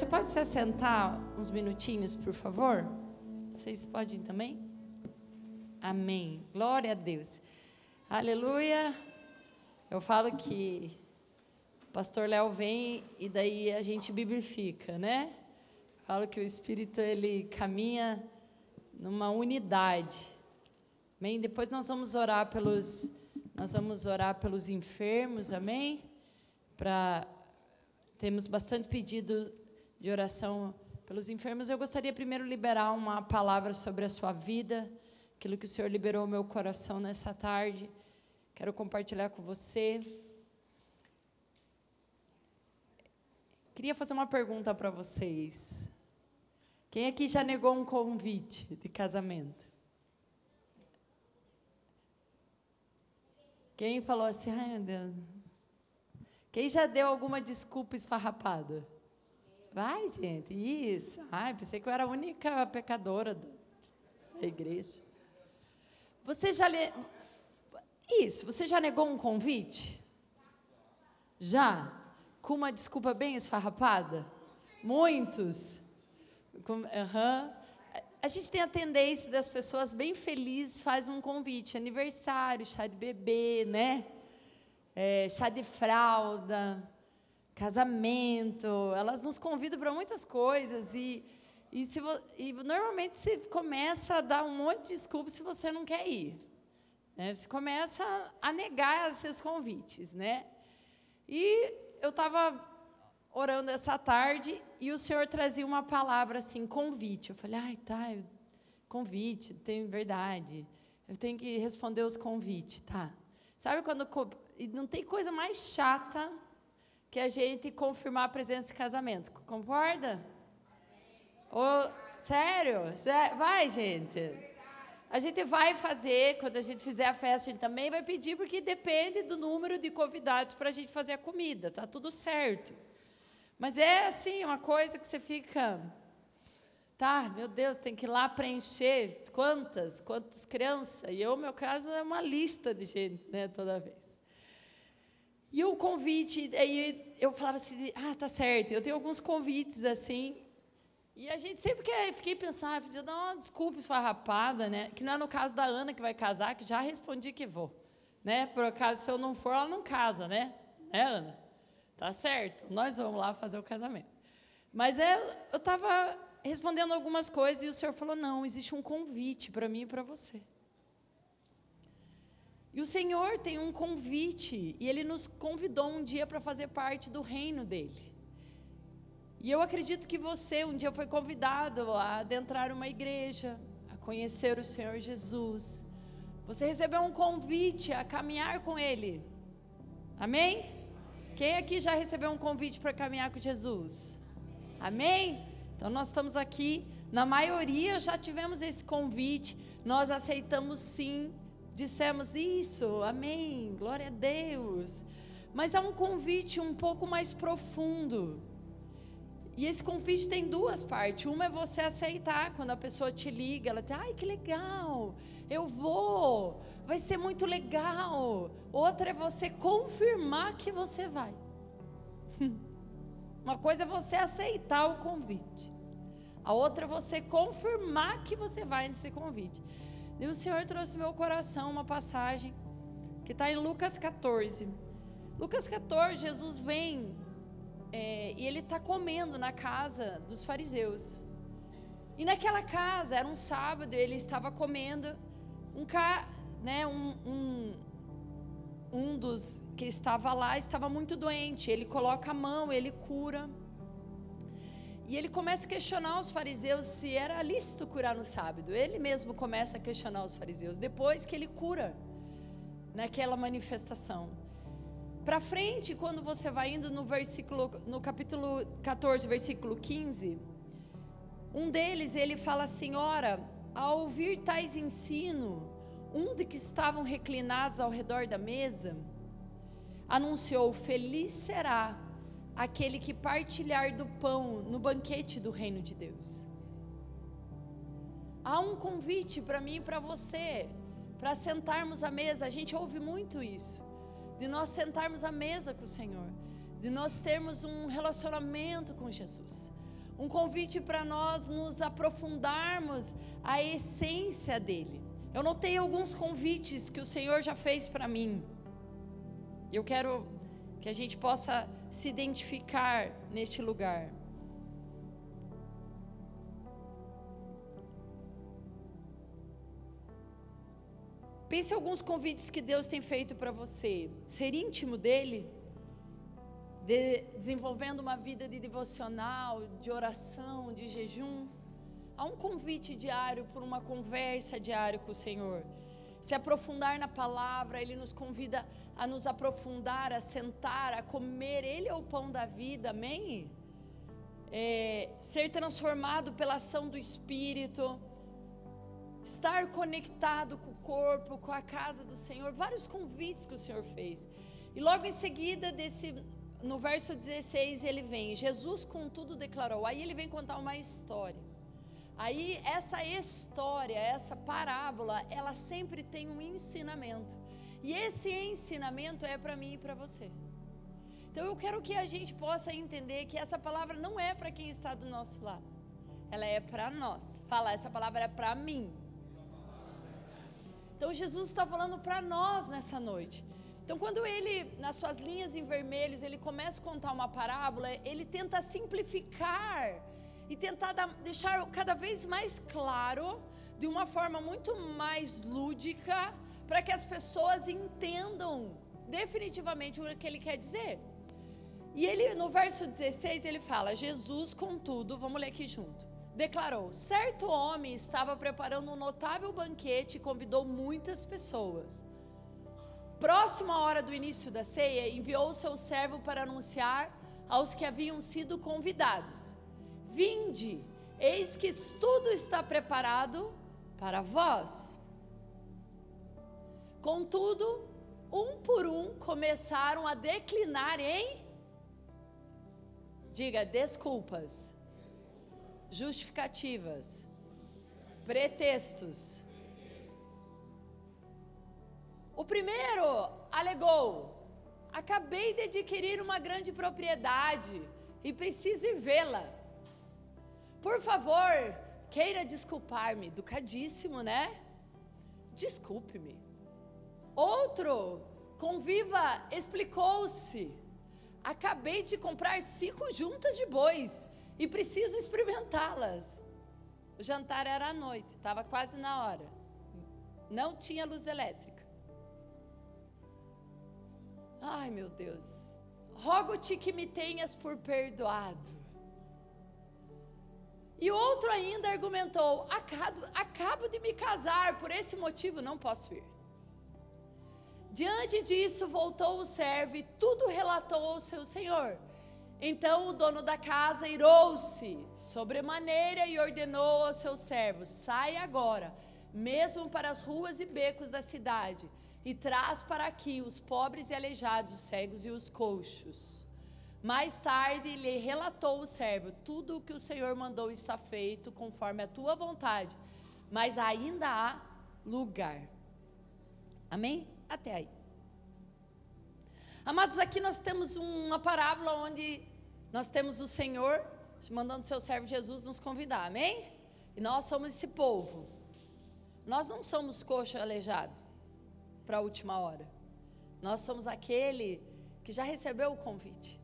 Você pode se assentar uns minutinhos, por favor? Vocês podem também? Amém. Glória a Deus. Aleluia. Eu falo que o pastor Léo vem e daí a gente biblifica, né? Falo que o Espírito ele caminha numa unidade. Amém? Depois nós vamos orar pelos nós vamos orar pelos enfermos, amém? Para temos bastante pedido de oração pelos enfermos, eu gostaria primeiro liberar uma palavra sobre a sua vida, aquilo que o Senhor liberou meu coração nessa tarde. Quero compartilhar com você. Queria fazer uma pergunta para vocês. Quem aqui já negou um convite de casamento? Quem falou assim, ai meu Deus. Quem já deu alguma desculpa esfarrapada? Vai, gente, isso. Ai, pensei que eu era a única pecadora da igreja. Você já le... Isso, você já negou um convite? Já? Com uma desculpa bem esfarrapada? Muitos? Com... Uhum. A gente tem a tendência das pessoas bem felizes faz um convite, aniversário, chá de bebê, né? É, chá de fralda casamento, elas nos convidam para muitas coisas e, e, se, e normalmente você começa a dar um monte de desculpa se você não quer ir. Né? Você começa a negar esses convites, né? E eu estava orando essa tarde e o Senhor trazia uma palavra assim, convite. Eu falei, ai, tá, convite, tem verdade. Eu tenho que responder os convites, tá? Sabe quando e não tem coisa mais chata que a gente confirmar a presença de casamento. Concorda? Ou, sério? Vai, gente. A gente vai fazer, quando a gente fizer a festa, a gente também vai pedir, porque depende do número de convidados para a gente fazer a comida, tá tudo certo. Mas é assim, uma coisa que você fica, tá, meu Deus, tem que ir lá preencher quantas, quantas crianças. E eu, meu caso, é uma lista de gente, né, toda vez. E o convite, aí eu falava assim, ah, tá certo, eu tenho alguns convites assim. E a gente sempre que fiquei pensando, ah, podia dar uma desculpa esfarrapada, né? Que não é no caso da Ana que vai casar, que já respondi que vou. Né? Por acaso, se eu não for, ela não casa, né? Né, Ana? Tá certo, nós vamos lá fazer o casamento. Mas é, eu estava respondendo algumas coisas e o senhor falou: não, existe um convite para mim e para você. E o Senhor tem um convite, e Ele nos convidou um dia para fazer parte do reino dEle. E eu acredito que você um dia foi convidado a adentrar uma igreja, a conhecer o Senhor Jesus. Você recebeu um convite a caminhar com Ele. Amém? Quem aqui já recebeu um convite para caminhar com Jesus? Amém? Então nós estamos aqui, na maioria já tivemos esse convite, nós aceitamos sim dissemos isso, amém, glória a Deus. Mas há um convite um pouco mais profundo. E esse convite tem duas partes. Uma é você aceitar quando a pessoa te liga, ela diz: "Ai, que legal. Eu vou. Vai ser muito legal". Outra é você confirmar que você vai. Uma coisa é você aceitar o convite. A outra é você confirmar que você vai nesse convite. E o Senhor trouxe meu coração uma passagem que está em Lucas 14. Lucas 14, Jesus vem é, e ele está comendo na casa dos fariseus. E naquela casa, era um sábado, ele estava comendo, um, né, um, um, um dos que estava lá estava muito doente, ele coloca a mão, ele cura. E ele começa a questionar os fariseus se era lícito curar no sábado. Ele mesmo começa a questionar os fariseus depois que ele cura naquela manifestação. Para frente, quando você vai indo no versículo no capítulo 14, versículo 15, um deles ele fala assim: "Ora, ao ouvir tais ensino, um de que estavam reclinados ao redor da mesa, anunciou: Feliz será aquele que partilhar do pão no banquete do reino de Deus. Há um convite para mim e para você, para sentarmos à mesa. A gente ouve muito isso, de nós sentarmos à mesa com o Senhor, de nós termos um relacionamento com Jesus. um convite para nós nos aprofundarmos a essência dele. Eu notei alguns convites que o Senhor já fez para mim. Eu quero que a gente possa se identificar neste lugar. Pense alguns convites que Deus tem feito para você. Ser íntimo dele, de, desenvolvendo uma vida de devocional, de oração, de jejum. Há um convite diário por uma conversa diária com o Senhor. Se aprofundar na palavra, Ele nos convida a nos aprofundar, a sentar, a comer. Ele é o pão da vida, amém? É, ser transformado pela ação do Espírito estar conectado com o corpo, com a casa do Senhor, vários convites que o Senhor fez. E logo em seguida, desse, no verso 16, ele vem: Jesus, contudo, declarou. Aí ele vem contar uma história. Aí essa história, essa parábola, ela sempre tem um ensinamento. E esse ensinamento é para mim e para você. Então eu quero que a gente possa entender que essa palavra não é para quem está do nosso lado. Ela é para nós. Fala, essa palavra é para mim. Então Jesus está falando para nós nessa noite. Então quando ele, nas suas linhas em vermelhos, ele começa a contar uma parábola, ele tenta simplificar e tentar deixar cada vez mais claro, de uma forma muito mais lúdica, para que as pessoas entendam definitivamente o que ele quer dizer. E ele, no verso 16, ele fala: Jesus, contudo, vamos ler aqui junto declarou: certo homem estava preparando um notável banquete e convidou muitas pessoas. Próximo à hora do início da ceia, enviou seu servo para anunciar aos que haviam sido convidados: Vinde, eis que tudo está preparado para vós. Contudo, um por um começaram a declinar em diga desculpas justificativas, pretextos. O primeiro alegou: acabei de adquirir uma grande propriedade e preciso vê-la. Por favor, queira desculpar-me. Educadíssimo, né? Desculpe-me. Outro, conviva, explicou-se. Acabei de comprar cinco juntas de bois e preciso experimentá-las. O jantar era à noite, estava quase na hora. Não tinha luz elétrica. Ai, meu Deus. Rogo-te que me tenhas por perdoado. E outro ainda argumentou: acabo, acabo de me casar, por esse motivo não posso ir. Diante disso, voltou o servo e tudo relatou ao seu senhor. Então o dono da casa irou-se sobremaneira e ordenou aos seus servos: Sai agora, mesmo para as ruas e becos da cidade, e traz para aqui os pobres e aleijados, os cegos e os coxos. Mais tarde lhe relatou o servo: Tudo o que o Senhor mandou está feito conforme a tua vontade, mas ainda há lugar. Amém? Até aí. Amados, aqui nós temos uma parábola onde nós temos o Senhor mandando seu servo Jesus nos convidar, amém? E nós somos esse povo. Nós não somos coxo aleijado para a última hora. Nós somos aquele que já recebeu o convite.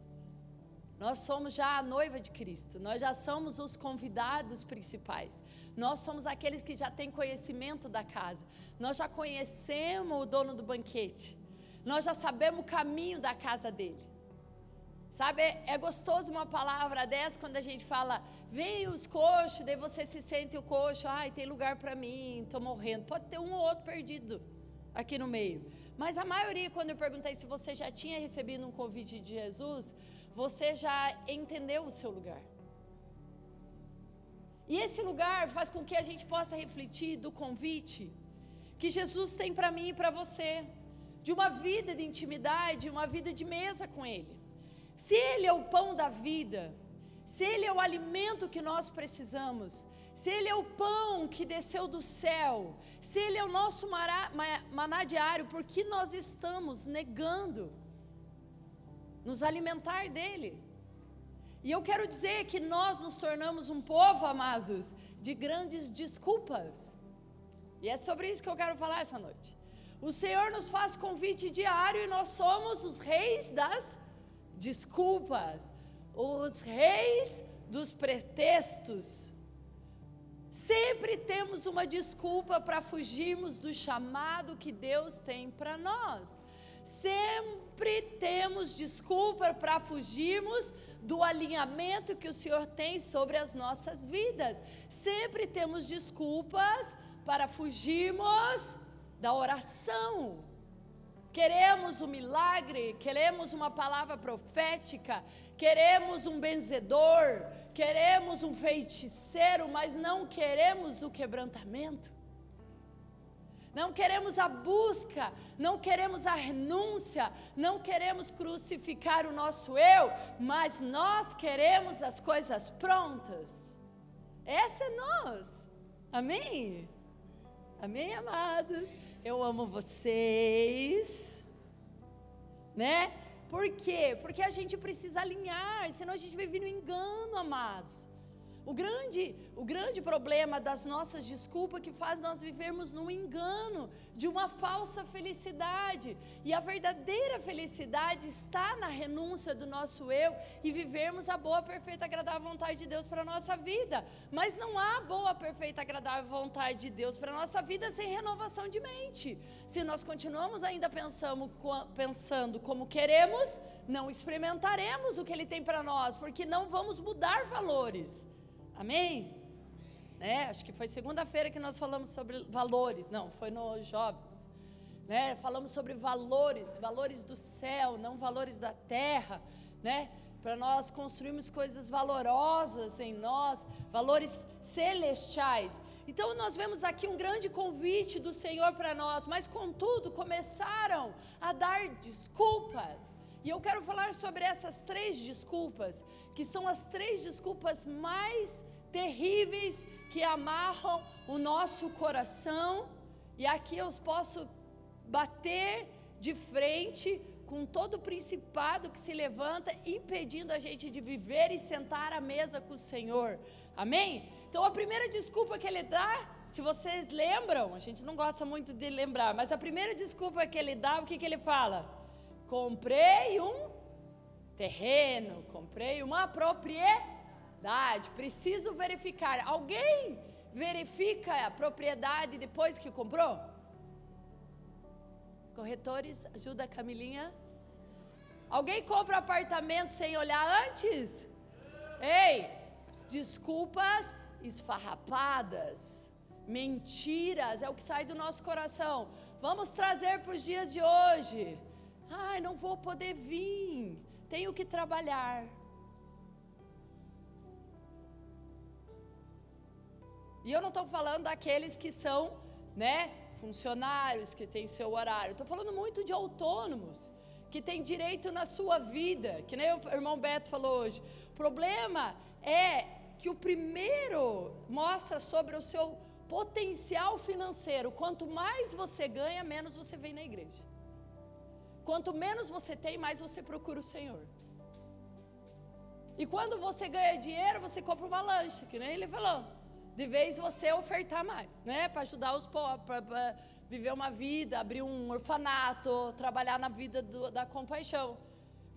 Nós somos já a noiva de Cristo, nós já somos os convidados principais. Nós somos aqueles que já têm conhecimento da casa. Nós já conhecemos o dono do banquete. Nós já sabemos o caminho da casa dele. Sabe, é, gostoso uma palavra dessa quando a gente fala, vem os coxos, daí você se sente o coxo, ai, tem lugar para mim, estou morrendo. Pode ter um ou outro perdido aqui no meio. Mas a maioria, quando eu perguntei se você já tinha recebido um convite de Jesus, você já entendeu o seu lugar. E esse lugar faz com que a gente possa refletir do convite que Jesus tem para mim e para você, de uma vida de intimidade, uma vida de mesa com Ele. Se Ele é o pão da vida, se Ele é o alimento que nós precisamos, se Ele é o pão que desceu do céu, se Ele é o nosso mará, maná diário, por que nós estamos negando nos alimentar dEle? E eu quero dizer que nós nos tornamos um povo, amados, de grandes desculpas. E é sobre isso que eu quero falar essa noite. O Senhor nos faz convite diário e nós somos os reis das desculpas, os reis dos pretextos. Sempre temos uma desculpa para fugirmos do chamado que Deus tem para nós. Sempre temos desculpa para fugirmos do alinhamento que o Senhor tem sobre as nossas vidas. Sempre temos desculpas para fugirmos da oração. Queremos um milagre, queremos uma palavra profética, queremos um benzedor, queremos um feiticeiro, mas não queremos o quebrantamento. Não queremos a busca, não queremos a renúncia, não queremos crucificar o nosso eu, mas nós queremos as coisas prontas. Essa é nós. Amém? Amém, amados? Eu amo vocês. Né? Por quê? Porque a gente precisa alinhar, senão a gente vive no engano, amados. O grande, o grande problema das nossas desculpas que faz nós vivermos num engano de uma falsa felicidade. E a verdadeira felicidade está na renúncia do nosso eu e vivermos a boa, perfeita, agradável vontade de Deus para a nossa vida. Mas não há boa, perfeita, agradável vontade de Deus para a nossa vida sem renovação de mente. Se nós continuamos ainda pensando, pensando como queremos, não experimentaremos o que Ele tem para nós, porque não vamos mudar valores. Amém? Né? Acho que foi segunda-feira que nós falamos sobre valores. Não, foi nos jovens. Né? Falamos sobre valores, valores do céu, não valores da terra, né? Para nós construirmos coisas valorosas em nós, valores celestiais. Então nós vemos aqui um grande convite do Senhor para nós, mas contudo começaram a dar desculpas. E eu quero falar sobre essas três desculpas, que são as três desculpas mais terríveis que amarram o nosso coração, e aqui eu posso bater de frente com todo o principado que se levanta, impedindo a gente de viver e sentar à mesa com o Senhor. Amém? Então a primeira desculpa que ele dá, se vocês lembram, a gente não gosta muito de lembrar, mas a primeira desculpa que ele dá, o que, que ele fala? Comprei um terreno, comprei uma propriedade preciso verificar. Alguém verifica a propriedade depois que comprou? Corretores, ajuda a Camilinha. Alguém compra apartamento sem olhar antes? Ei, desculpas esfarrapadas, mentiras, é o que sai do nosso coração. Vamos trazer para os dias de hoje. Ai, não vou poder vir, tenho que trabalhar. E eu não estou falando daqueles que são, né, funcionários, que têm seu horário. Estou falando muito de autônomos, que têm direito na sua vida, que nem o irmão Beto falou hoje. O problema é que o primeiro mostra sobre o seu potencial financeiro. Quanto mais você ganha, menos você vem na igreja. Quanto menos você tem, mais você procura o Senhor. E quando você ganha dinheiro, você compra uma lancha, que nem ele falou de vez você ofertar mais, né? Para ajudar os pobres, para viver uma vida, abrir um orfanato, trabalhar na vida do, da compaixão.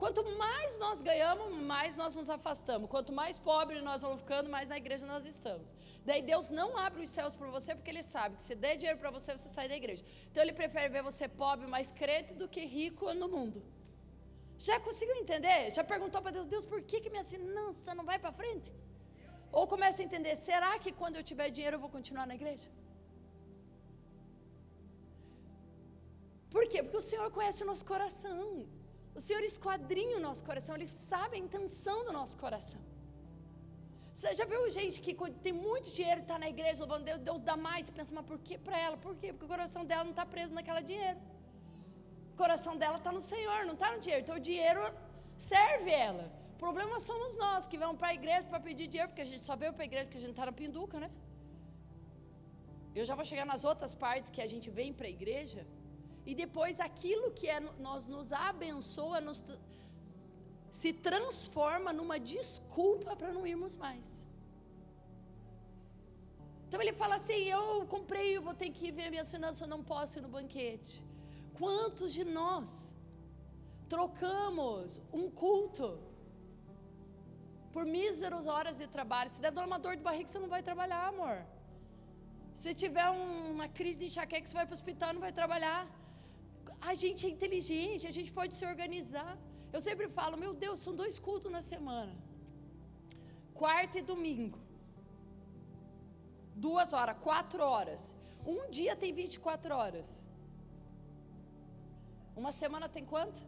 Quanto mais nós ganhamos, mais nós nos afastamos. Quanto mais pobre nós vamos ficando, mais na igreja nós estamos. Daí Deus não abre os céus para você porque Ele sabe que se der dinheiro para você, você sai da igreja. Então Ele prefere ver você pobre, mais crente do que rico no mundo. Já conseguiu entender? Já perguntou para Deus, Deus, por que, que minha finança não vai para frente? Ou começa a entender: será que quando eu tiver dinheiro eu vou continuar na igreja? Por quê? Porque o Senhor conhece o nosso coração. O Senhor esquadrinha o nosso coração, Ele sabe a intenção do nosso coração. Você já viu gente que tem muito dinheiro está na igreja louvando Deus, Deus dá mais, pensa, mas por que para ela? Por quê? Porque o coração dela não está preso naquela dinheiro. O coração dela está no Senhor, não está no dinheiro. Então o dinheiro serve ela problema somos nós que vamos para a igreja para pedir dinheiro, porque a gente só veio para a igreja porque a gente está na pinduca, né? Eu já vou chegar nas outras partes que a gente vem para a igreja. E depois aquilo que é, nós nos abençoa, nos, se transforma numa desculpa para não irmos mais. Então ele fala assim: eu comprei, eu vou ter que ver a minha finanças, eu não posso ir no banquete. Quantos de nós trocamos um culto por míseras horas de trabalho? Se der uma dor de barriga, você não vai trabalhar, amor. Se tiver uma crise de enxaqueca, você vai para o hospital, não vai trabalhar. A gente é inteligente, a gente pode se organizar. Eu sempre falo, meu Deus, são dois cultos na semana. Quarta e domingo. Duas horas, quatro horas. Um dia tem 24 horas. Uma semana tem quanto?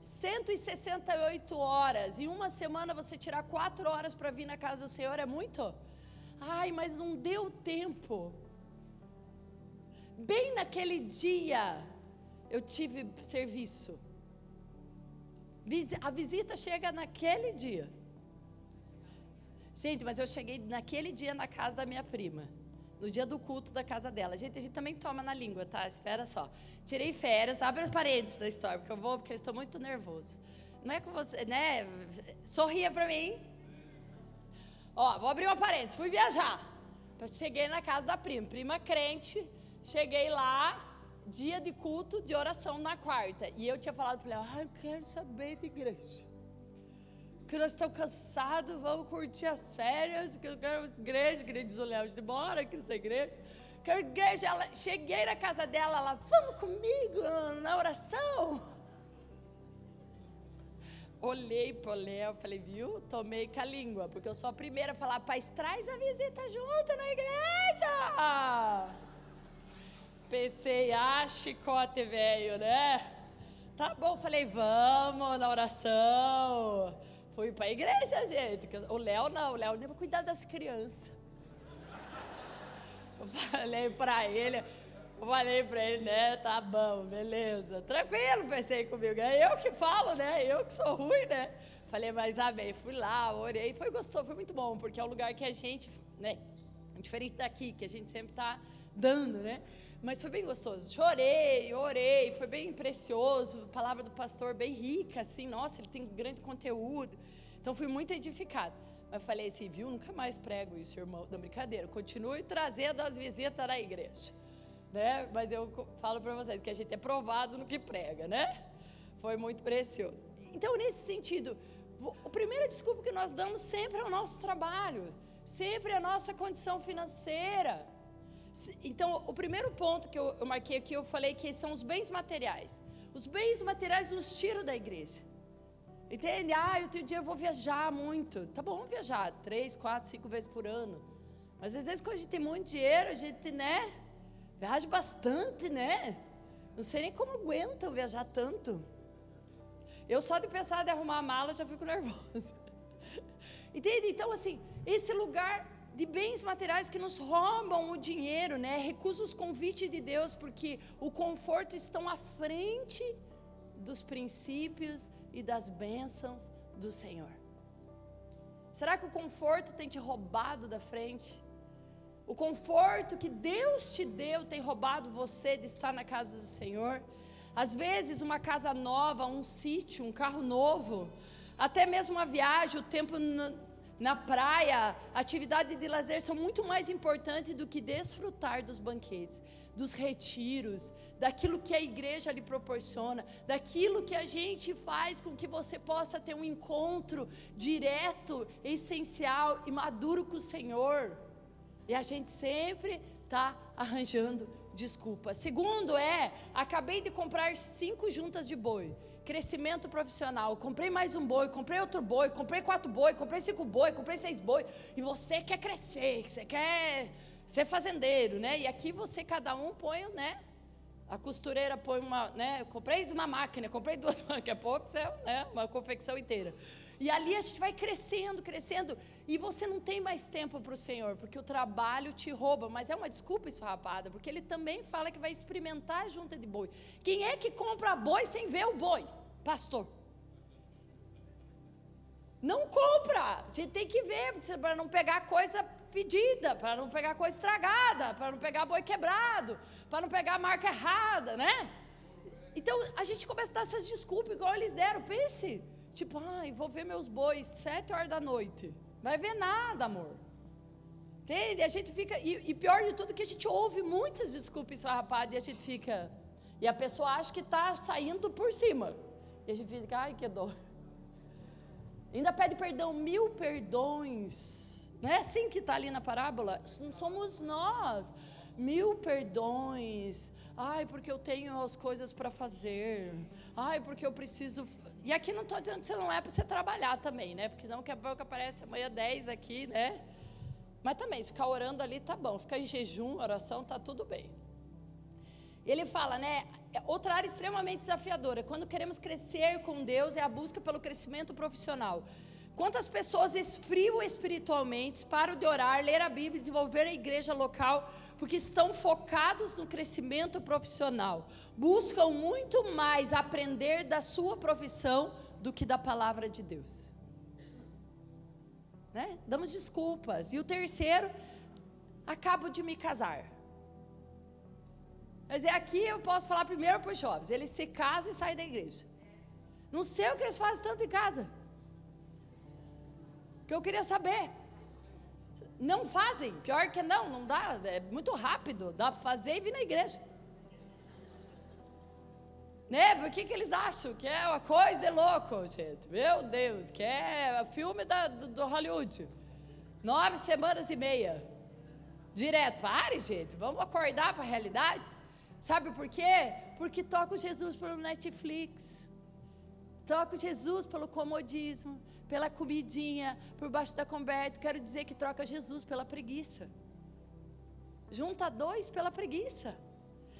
168 horas. Em uma semana você tirar quatro horas para vir na casa do Senhor é muito? Ai, mas não deu tempo. Bem naquele dia eu tive serviço. A visita chega naquele dia. Gente, mas eu cheguei naquele dia na casa da minha prima. No dia do culto da casa dela. Gente, a gente também toma na língua, tá? Espera só. Tirei férias, abre as paredes da história, porque eu vou, porque eu estou muito nervoso. Não é com você, né? Sorria para mim. Ó, vou abrir uma parede. Fui viajar. Cheguei na casa da prima, prima crente. Cheguei lá, dia de culto, de oração na quarta. E eu tinha falado para ela, ah, eu quero saber de igreja. Porque nós estamos cansados, vamos curtir as férias, que eu quero igreja, igreja de Léo de embora, que não igreja. Quero igreja, ela, cheguei na casa dela, ela, vamos comigo na oração. Olhei para o Léo, falei, viu? Tomei com a língua, porque eu sou a primeira a falar, paz, traz a visita junto na igreja. Pensei, ah, chicote velho, né? Tá bom, falei, vamos na oração. Fui para a igreja, gente. O Léo não, o Léo nem vai cuidar das crianças. Eu falei para ele, eu falei para ele, né? Tá bom, beleza. Tranquilo, pensei comigo. É eu que falo, né? Eu que sou ruim, né? Falei, mas amém. Fui lá, orei. Foi gostoso, foi muito bom, porque é um lugar que a gente, né? Diferente daqui, que a gente sempre tá dando, né? Mas foi bem gostoso. Chorei, orei, foi bem precioso. A palavra do pastor bem rica, assim, nossa, ele tem grande conteúdo. Então fui muito edificado. Mas falei assim, viu? Nunca mais prego isso, irmão. Não, brincadeira. Continue trazendo as visitas da igreja. Né? Mas eu falo para vocês que a gente é provado no que prega, né? Foi muito precioso. Então, nesse sentido, o primeiro desculpa que nós damos sempre é o nosso trabalho, sempre é a nossa condição financeira. Então, o primeiro ponto que eu, eu marquei aqui, eu falei que são os bens materiais. Os bens materiais nos tiram da igreja. Entende? Ah, eu tenho dinheiro, eu vou viajar muito. Tá bom viajar três, quatro, cinco vezes por ano. Mas às vezes quando a gente tem muito dinheiro, a gente, né? Viaja bastante, né? Não sei nem como aguentam viajar tanto. Eu só de pensar de arrumar a mala já fico nervosa. Entende? Então, assim, esse lugar de bens materiais que nos roubam o dinheiro, né? Recusa os convites de Deus porque o conforto estão à frente dos princípios e das bênçãos do Senhor. Será que o conforto tem te roubado da frente? O conforto que Deus te deu tem roubado você de estar na casa do Senhor? Às vezes, uma casa nova, um sítio, um carro novo, até mesmo uma viagem, o tempo na praia, atividade de lazer são muito mais importantes do que desfrutar dos banquetes, dos retiros, daquilo que a igreja lhe proporciona, daquilo que a gente faz com que você possa ter um encontro direto, essencial e maduro com o Senhor. E a gente sempre está arranjando desculpa. Segundo é, acabei de comprar cinco juntas de boi crescimento profissional. Comprei mais um boi, comprei outro boi, comprei quatro boi, comprei cinco boi, comprei seis boi. E você quer crescer, você quer ser fazendeiro, né? E aqui você, cada um põe, né? A costureira põe uma, né? Comprei uma máquina, comprei duas, daqui a pouco você, né? Uma confecção inteira. E ali a gente vai crescendo, crescendo, e você não tem mais tempo para o Senhor, porque o trabalho te rouba. Mas é uma desculpa isso, rapada, porque ele também fala que vai experimentar a junta de boi. Quem é que compra boi sem ver o boi? pastor. Não compra. A gente tem que ver, para não pegar coisa fedida, para não pegar coisa estragada, para não pegar boi quebrado, para não pegar marca errada, né? Então a gente começa a dar essas desculpas, igual eles deram. Pense, Tipo, ai, vou ver meus bois sete horas da noite. Vai ver nada, amor. Entende? A gente fica. E, e pior de tudo que a gente ouve muitas desculpas rapaz, e a gente fica. E a pessoa acha que está saindo por cima. E a gente fica, ai, que dor. Ainda pede perdão, mil perdões. Não é assim que está ali na parábola? Somos nós. Mil perdões. Ai, porque eu tenho as coisas para fazer. Ai, porque eu preciso. E aqui não estou dizendo que você não é para você trabalhar também, né? Porque senão que a pouco aparece amanhã 10 aqui, né? Mas também, se ficar orando ali, tá bom. Ficar em jejum, oração, tá tudo bem. Ele fala, né? Outra área extremamente desafiadora. Quando queremos crescer com Deus, é a busca pelo crescimento profissional. Quantas pessoas esfriam espiritualmente, param de orar, ler a Bíblia, desenvolver a igreja local, porque estão focados no crescimento profissional. Buscam muito mais aprender da sua profissão do que da palavra de Deus né? Damos desculpas. E o terceiro, acabo de me casar. Quer dizer, aqui eu posso falar primeiro para os jovens: eles se casam e saem da igreja. Não sei o que eles fazem tanto em casa. Que eu queria saber. Não fazem, pior que não, não dá, é muito rápido, dá para fazer e vir na igreja. Né? Por que, que eles acham que é uma coisa de louco, gente? Meu Deus, que é filme da, do, do Hollywood. Nove semanas e meia. Direto. Pare, gente. Vamos acordar para a realidade. Sabe por quê? Porque toca Jesus pelo Netflix. Troca Jesus pelo comodismo, pela comidinha, por baixo da coberta. Quero dizer que troca Jesus pela preguiça. Junta dois pela preguiça.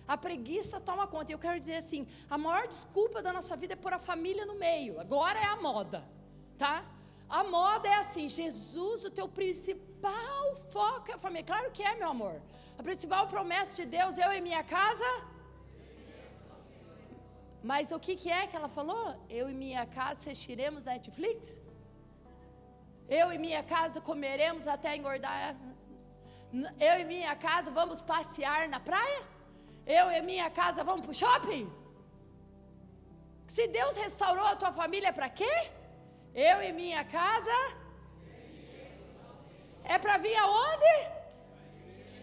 A preguiça toma conta. E eu quero dizer assim: a maior desculpa da nossa vida é pôr a família no meio. Agora é a moda, tá? A moda é assim: Jesus, o teu principal foco é a família. Claro que é, meu amor. A principal promessa de Deus, eu e minha casa. Mas o que, que é que ela falou? Eu e minha casa assistiremos Netflix? Eu e minha casa comeremos até engordar? Eu e minha casa vamos passear na praia? eu e minha casa vamos para o shopping? Se Deus restaurou a tua família, para quê? Eu e minha casa. É para vir aonde?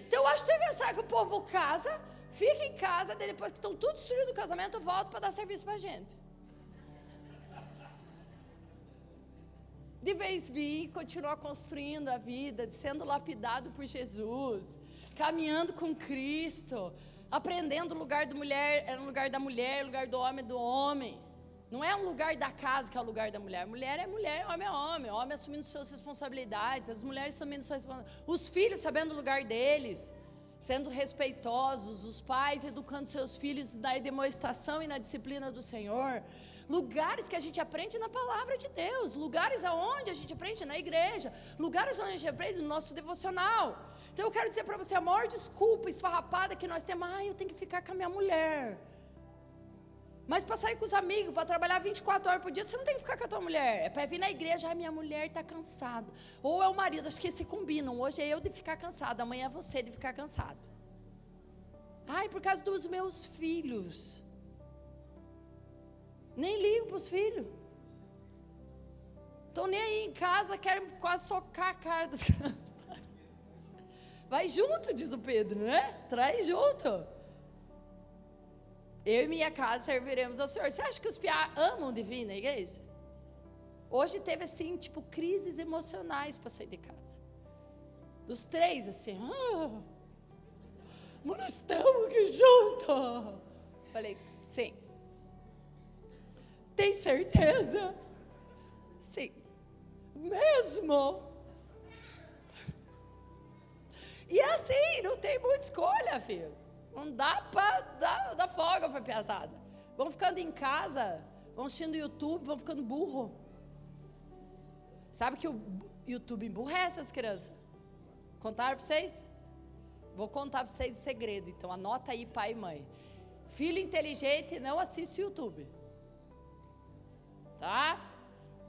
Então eu acho que engraçado que o povo casa, fica em casa, depois que estão tudo destruído do casamento, volta para dar serviço para a gente. De vez vir, continuar construindo a vida, sendo lapidado por Jesus, caminhando com Cristo, aprendendo o lugar da mulher, é lugar da mulher, lugar do homem do homem. Não é um lugar da casa que é o lugar da mulher. Mulher é mulher, homem é homem. Homem assumindo suas responsabilidades, as mulheres assumindo suas responsabilidades. Os filhos sabendo o lugar deles, sendo respeitosos, os pais educando seus filhos na demonstração e na disciplina do Senhor. Lugares que a gente aprende na palavra de Deus, lugares aonde a gente aprende na igreja, lugares onde a gente aprende no nosso devocional. Então eu quero dizer para você a maior desculpa esfarrapada que nós temos, ah, eu tenho que ficar com a minha mulher. Mas para sair com os amigos, para trabalhar 24 horas por dia, você não tem que ficar com a tua mulher. É para vir na igreja, ah, minha mulher está cansada. Ou é o marido, acho que se combinam. Hoje é eu de ficar cansado, amanhã é você de ficar cansado. Ai, por causa dos meus filhos. Nem ligo para os filhos. Estão nem aí em casa, querem quase socar a cara das crianças. Vai junto, diz o Pedro, né? Traz junto. Eu e minha casa serviremos ao Senhor. Você acha que os piá amam de vir na igreja? Hoje teve assim, tipo, crises emocionais para sair de casa. Dos três, assim, ah, mas nós estamos aqui juntos. Falei, sim. Tem certeza? Sim. Mesmo? E assim, não tem muita escolha, filho. Não dá para dar, dar folga para a. Vão ficando em casa, vão assistindo YouTube, vão ficando burro. Sabe que o YouTube emburrece as crianças? Contaram para vocês? Vou contar para vocês o segredo, então anota aí, pai e mãe. Filho inteligente não assiste YouTube. Tá?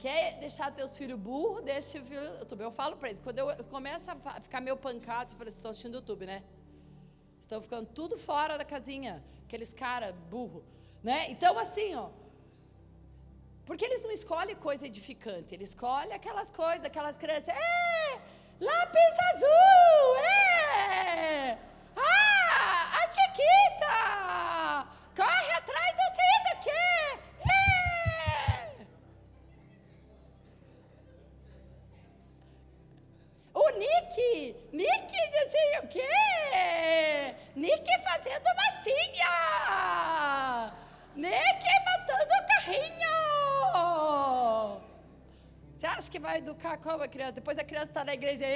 Quer deixar teus filhos burros, deixa o filho YouTube. Eu falo para eles, quando eu, começo a ficar meio pancado, você fala, vocês estão assistindo YouTube, né? Estão ficando tudo fora da casinha, aqueles cara burro, né? Então assim, ó, Porque eles não escolhem coisa edificante, eles escolhem aquelas coisas, aquelas crianças. É! Lápis azul! É! Ah! A Chiquita! Corre atrás da Nick! Nick não o quê! Nick fazendo massinha! Nick matando o carrinho! Você acha que vai educar como a criança? Depois a criança está na igreja.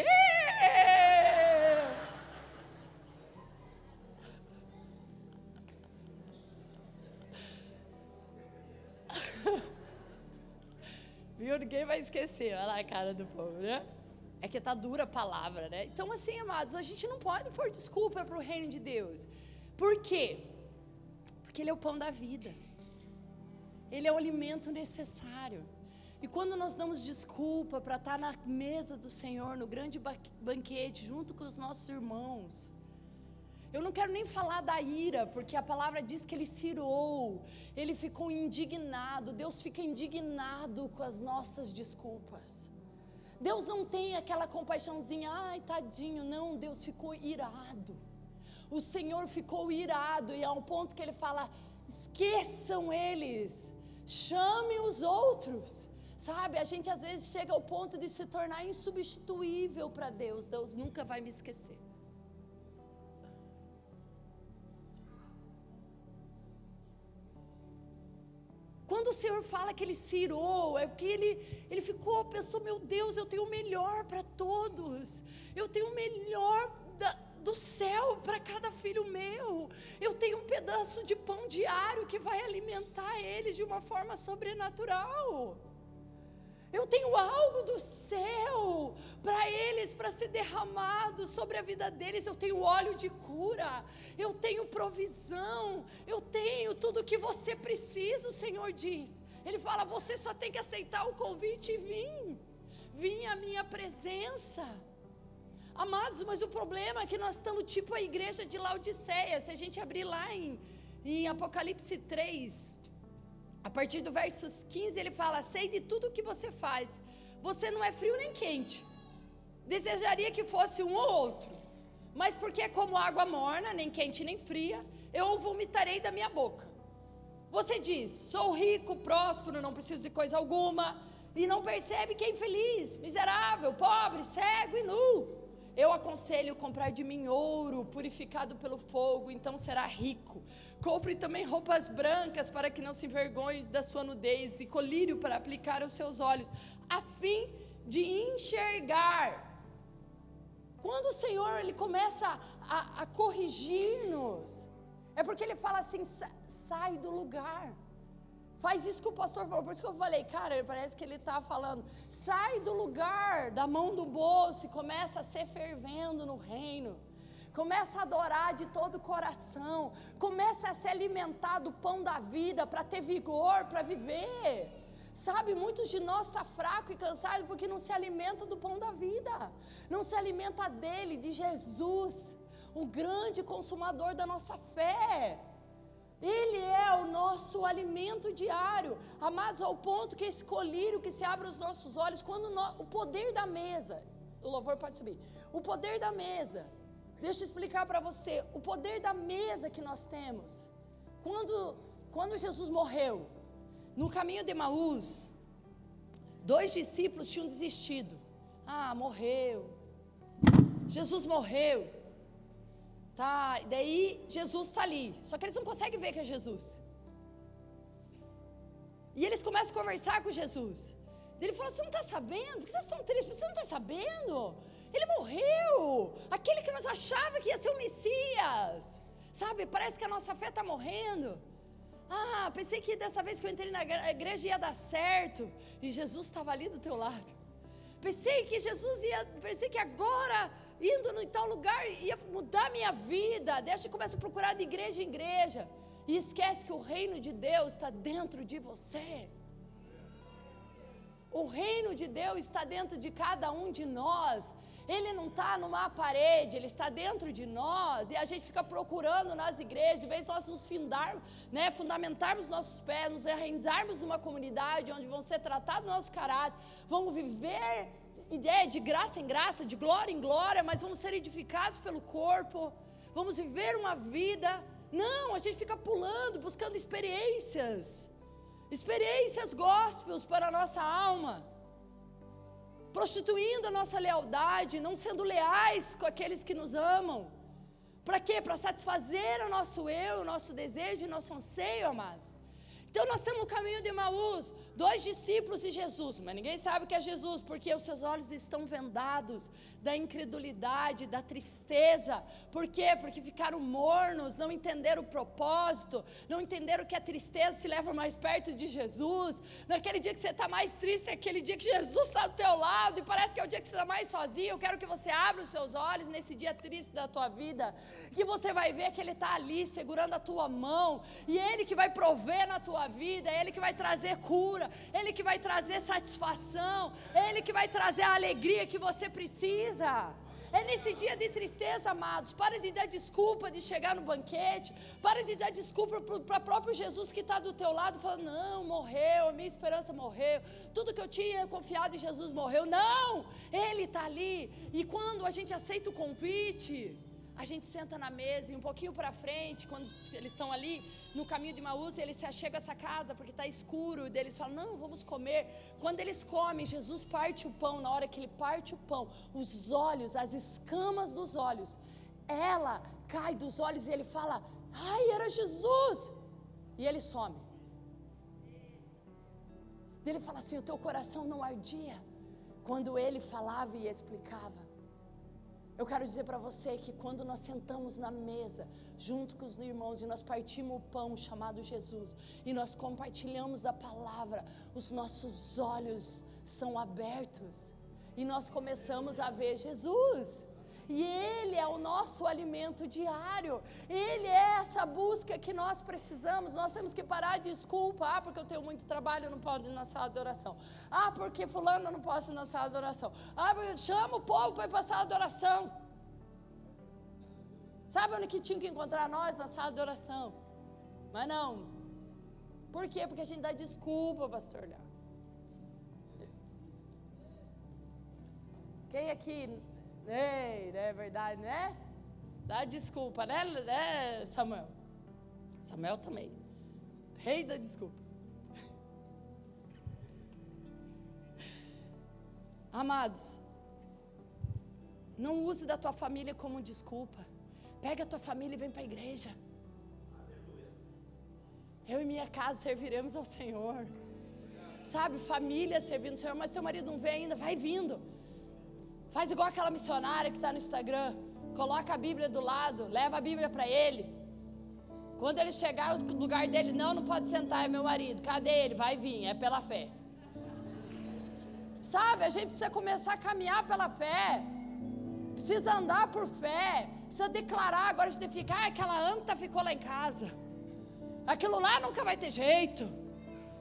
Viu? Ninguém vai esquecer. Olha lá a cara do povo, né? É que tá dura a palavra, né? Então, assim, amados, a gente não pode pôr desculpa para o reino de Deus. Por quê? Porque Ele é o pão da vida. Ele é o alimento necessário. E quando nós damos desculpa para estar na mesa do Senhor, no grande banquete, junto com os nossos irmãos, eu não quero nem falar da ira, porque a palavra diz que ele cirou, ele ficou indignado. Deus fica indignado com as nossas desculpas. Deus não tem aquela compaixãozinha, ai tadinho, não, Deus ficou irado. O Senhor ficou irado, e ao ponto que ele fala: esqueçam eles, chame os outros. Sabe, a gente às vezes chega ao ponto de se tornar insubstituível para Deus. Deus nunca vai me esquecer. Quando o Senhor fala que ele cirou, é porque ele, ele ficou, pensou: meu Deus, eu tenho o melhor para todos, eu tenho o melhor da, do céu para cada filho meu. Eu tenho um pedaço de pão diário que vai alimentar eles de uma forma sobrenatural. Eu tenho algo do céu para eles, para ser derramado sobre a vida deles. Eu tenho óleo de cura, eu tenho provisão, eu tenho tudo o que você precisa, o Senhor diz. Ele fala: você só tem que aceitar o convite e vir. Vim à minha presença. Amados, mas o problema é que nós estamos tipo a igreja de Laodiceia. Se a gente abrir lá em, em Apocalipse 3, a partir do versos 15, ele fala: Sei de tudo que você faz. Você não é frio nem quente. Desejaria que fosse um ou outro. Mas porque é como água morna, nem quente nem fria, eu vomitarei da minha boca. Você diz: Sou rico, próspero, não preciso de coisa alguma. E não percebe que é infeliz, miserável, pobre, cego e nu. Eu aconselho comprar de mim ouro purificado pelo fogo, então será rico. Compre também roupas brancas para que não se envergonhe da sua nudez e colírio para aplicar aos seus olhos, a fim de enxergar. Quando o Senhor ele começa a, a corrigir-nos, é porque ele fala assim: sai do lugar. Faz isso que o pastor falou. Por isso que eu falei, cara, parece que ele está falando. Sai do lugar, da mão do bolso e começa a ser fervendo no reino. Começa a adorar de todo o coração. Começa a se alimentar do pão da vida para ter vigor, para viver. Sabe, muitos de nós estão tá fraco e cansado porque não se alimenta do pão da vida. Não se alimenta dele, de Jesus, o grande consumador da nossa fé. Ele é o nosso alimento diário, amados, ao ponto que esse colírio que se abre os nossos olhos, quando no, o poder da mesa, o louvor pode subir, o poder da mesa, deixa eu explicar para você, o poder da mesa que nós temos, quando, quando Jesus morreu, no caminho de Maús, dois discípulos tinham desistido, ah, morreu, Jesus morreu, Tá, daí Jesus está ali. Só que eles não conseguem ver que é Jesus. E eles começam a conversar com Jesus. Ele fala: Você não está sabendo? Por que vocês estão tristes? Você não está sabendo? Ele morreu. Aquele que nós achava que ia ser o Messias. Sabe? Parece que a nossa fé está morrendo. Ah, pensei que dessa vez que eu entrei na igreja ia dar certo. E Jesus estava ali do teu lado. Pensei que Jesus ia. Pensei que agora indo em tal lugar, ia mudar minha vida. Deixa e começa a procurar de igreja em igreja. E esquece que o reino de Deus está dentro de você. O reino de Deus está dentro de cada um de nós. Ele não está numa parede, ele está dentro de nós. E a gente fica procurando nas igrejas, de vez nós nos findarmos, né, fundamentarmos nossos pés, nos arranjarmos numa comunidade onde vão ser tratados nosso caráter, vamos viver ideia de graça em graça, de glória em glória, mas vamos ser edificados pelo corpo, vamos viver uma vida. Não, a gente fica pulando, buscando experiências, experiências gospels para a nossa alma prostituindo a nossa lealdade, não sendo leais com aqueles que nos amam. Para quê? Para satisfazer o nosso eu, o nosso desejo o nosso anseio, amados. Então nós estamos no caminho de Maús, dois discípulos e Jesus, mas ninguém sabe que é Jesus, porque os seus olhos estão vendados da incredulidade, da tristeza. Por quê? Porque ficaram mornos, não entenderam o propósito, não entenderam que a tristeza se leva mais perto de Jesus. Naquele dia que você está mais triste, é aquele dia que Jesus está do teu lado e parece que é o dia que você está mais sozinho. Eu quero que você abra os seus olhos nesse dia triste da tua vida, que você vai ver que Ele está ali segurando a tua mão e Ele que vai prover na tua vida, Ele que vai trazer cura, Ele que vai trazer satisfação, Ele que vai trazer a alegria que você precisa. É nesse dia de tristeza, amados. Para de dar desculpa de chegar no banquete. Para de dar desculpa para o próprio Jesus que está do teu lado, falando: não, morreu, a minha esperança morreu. Tudo que eu tinha confiado em Jesus morreu. Não, Ele está ali. E quando a gente aceita o convite, a gente senta na mesa e um pouquinho para frente, quando eles estão ali no caminho de Maús, eles se achegam a essa casa porque está escuro, e eles falam: Não, vamos comer. Quando eles comem, Jesus parte o pão. Na hora que ele parte o pão, os olhos, as escamas dos olhos, ela cai dos olhos e ele fala: Ai, era Jesus! E ele some. Ele fala assim: O teu coração não ardia quando ele falava e explicava. Eu quero dizer para você que quando nós sentamos na mesa, junto com os irmãos, e nós partimos o pão chamado Jesus, e nós compartilhamos da palavra, os nossos olhos são abertos, e nós começamos a ver Jesus. E Ele é o nosso alimento diário. Ele é essa busca que nós precisamos. Nós temos que parar de desculpa. Ah, porque eu tenho muito trabalho, eu não posso ir na sala de oração. Ah, porque fulano eu não posso ir na sala de oração. Ah, porque chama o povo para ir para a sala de oração. Sabe onde que tinha que encontrar nós? Na sala de oração. Mas não. Por quê? Porque a gente dá desculpa, pastor Léo. Quem aqui Ei, é verdade, né? Dá desculpa, né, né, Samuel? Samuel também. Rei da desculpa. Amados, não use da tua família como desculpa. Pega a tua família e vem para a igreja. Eu e minha casa serviremos ao Senhor. Sabe, família servindo ao Senhor, mas teu marido não vem ainda, vai vindo. Faz igual aquela missionária que está no Instagram. Coloca a Bíblia do lado, leva a Bíblia para ele. Quando ele chegar no lugar dele, não, não pode sentar, é meu marido. Cadê ele? Vai vir, é pela fé. Sabe, a gente precisa começar a caminhar pela fé. Precisa andar por fé. Precisa declarar. Agora a gente fica, ah, aquela anta ficou lá em casa. Aquilo lá nunca vai ter jeito.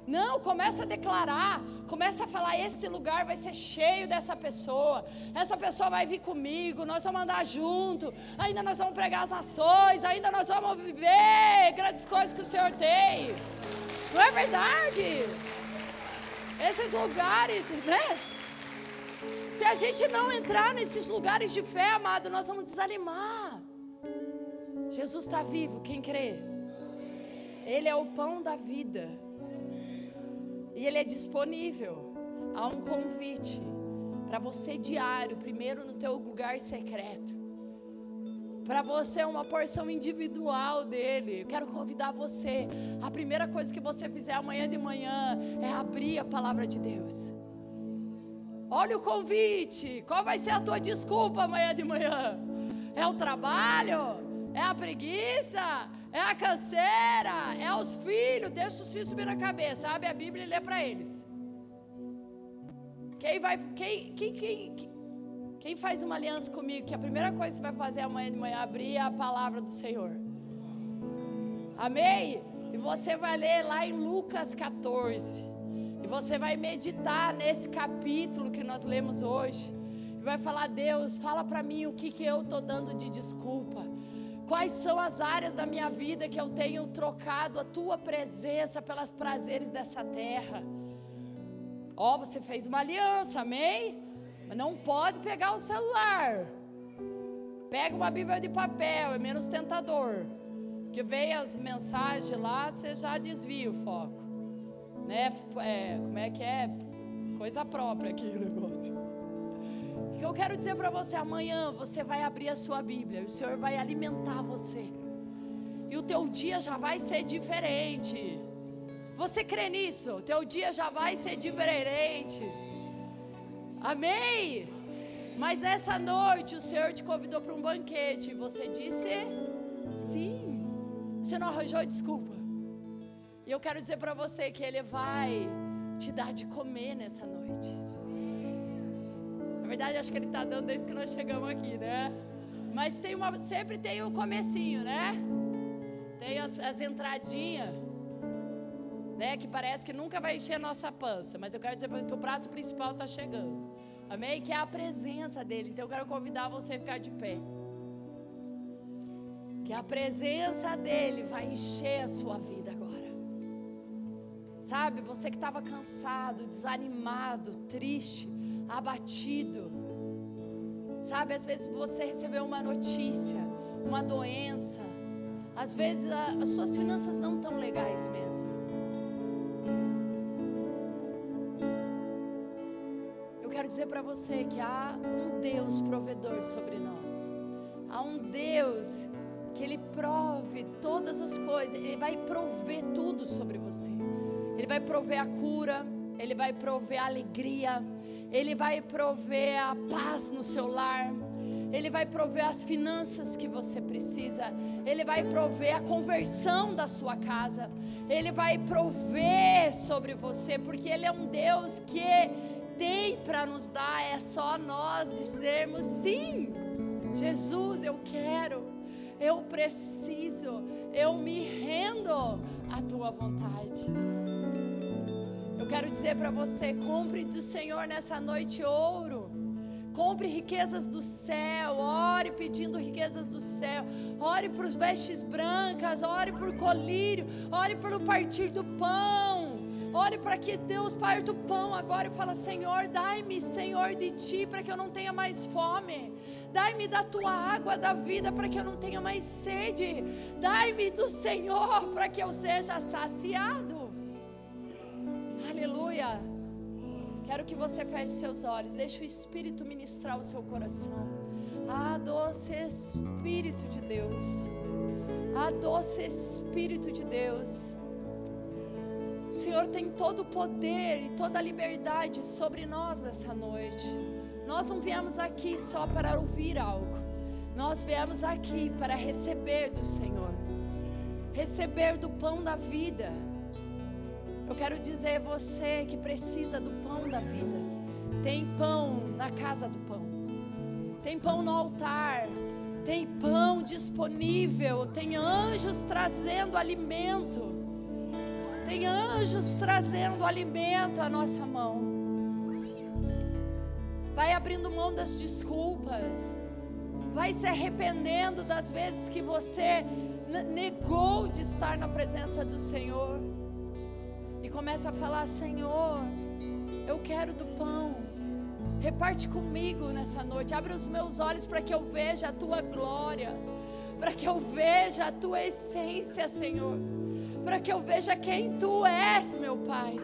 Não, começa a declarar, começa a falar: esse lugar vai ser cheio dessa pessoa, essa pessoa vai vir comigo, nós vamos andar junto, ainda nós vamos pregar as nações, ainda nós vamos viver grandes coisas que o Senhor tem. Não é verdade? Esses lugares, né? Se a gente não entrar nesses lugares de fé, amado, nós vamos desanimar. Jesus está vivo, quem crê? Ele é o pão da vida. E ele é disponível. Há um convite para você diário, primeiro no teu lugar secreto. Para você uma porção individual dele. Eu quero convidar você. A primeira coisa que você fizer amanhã de manhã é abrir a palavra de Deus. Olha o convite. Qual vai ser a tua desculpa amanhã de manhã? É o trabalho? É a preguiça? É a canseira, é os filhos, deixa os filhos subir na cabeça, abre a Bíblia e lê para eles. Quem vai, quem, quem, quem, quem faz uma aliança comigo, que a primeira coisa que você vai fazer amanhã de manhã é abrir a palavra do Senhor. Amém? E você vai ler lá em Lucas 14. E você vai meditar nesse capítulo que nós lemos hoje vai falar: Deus, fala para mim o que, que eu estou dando de desculpa. Quais são as áreas da minha vida que eu tenho trocado a tua presença pelos prazeres dessa terra? Ó, oh, você fez uma aliança, amém? Mas não pode pegar o celular. Pega uma Bíblia de papel, é menos tentador. Porque veio as mensagens lá, você já desvia o foco. Né? É, como é que é? Coisa própria aqui o negócio. Que eu quero dizer para você, amanhã você vai abrir a sua Bíblia, e o Senhor vai alimentar você. E o teu dia já vai ser diferente. Você crê nisso? O teu dia já vai ser diferente. Amém? Mas nessa noite o Senhor te convidou para um banquete e você disse sim. Você não arranjou desculpa. E eu quero dizer para você que Ele vai te dar de comer nessa noite. Na verdade, acho que Ele está dando desde que nós chegamos aqui, né? Mas tem uma, sempre tem o comecinho, né? Tem as, as entradinhas, né? Que parece que nunca vai encher a nossa pança. Mas eu quero dizer que o prato principal está chegando. Amém? Que é a presença dele. Então eu quero convidar você a ficar de pé. Que a presença dele vai encher a sua vida agora. Sabe, você que estava cansado, desanimado, triste, abatido. Sabe, às vezes você recebeu uma notícia, uma doença. Às vezes a, as suas finanças não estão legais mesmo. quero dizer para você que há um Deus provedor sobre nós. Há um Deus que Ele prove todas as coisas, Ele vai prover tudo sobre você. Ele vai prover a cura, Ele vai prover a alegria, Ele vai prover a paz no seu lar. Ele vai prover as finanças que você precisa, Ele vai prover a conversão da sua casa, Ele vai prover sobre você, porque Ele é um Deus que tem para nos dar, é só nós dizermos sim. Jesus, eu quero, eu preciso, eu me rendo à tua vontade. Quero dizer para você: compre do Senhor nessa noite ouro. Compre riquezas do céu, ore pedindo riquezas do céu, ore por vestes brancas, ore por colírio, ore pelo partir do pão, Olhe para que Deus parte o pão agora e fala: Senhor, dai-me, Senhor, de ti, para que eu não tenha mais fome. Dai-me da tua água da vida, para que eu não tenha mais sede. Dai-me do Senhor, para que eu seja saciado. Aleluia. Quero que você feche seus olhos, deixe o Espírito ministrar o seu coração. Ah, doce Espírito de Deus. Ah, doce Espírito de Deus. O Senhor tem todo o poder e toda a liberdade sobre nós nessa noite. Nós não viemos aqui só para ouvir algo. Nós viemos aqui para receber do Senhor. Receber do pão da vida. Eu quero dizer você que precisa do pão da vida. Tem pão na casa do pão. Tem pão no altar. Tem pão disponível. Tem anjos trazendo alimento. Tem anjos trazendo alimento à nossa mão. Vai abrindo mão das desculpas. Vai se arrependendo das vezes que você negou de estar na presença do Senhor. Começa a falar: Senhor, eu quero do pão. Reparte comigo nessa noite. Abre os meus olhos para que eu veja a tua glória. Para que eu veja a tua essência, Senhor para que eu veja quem tu és, meu Pai.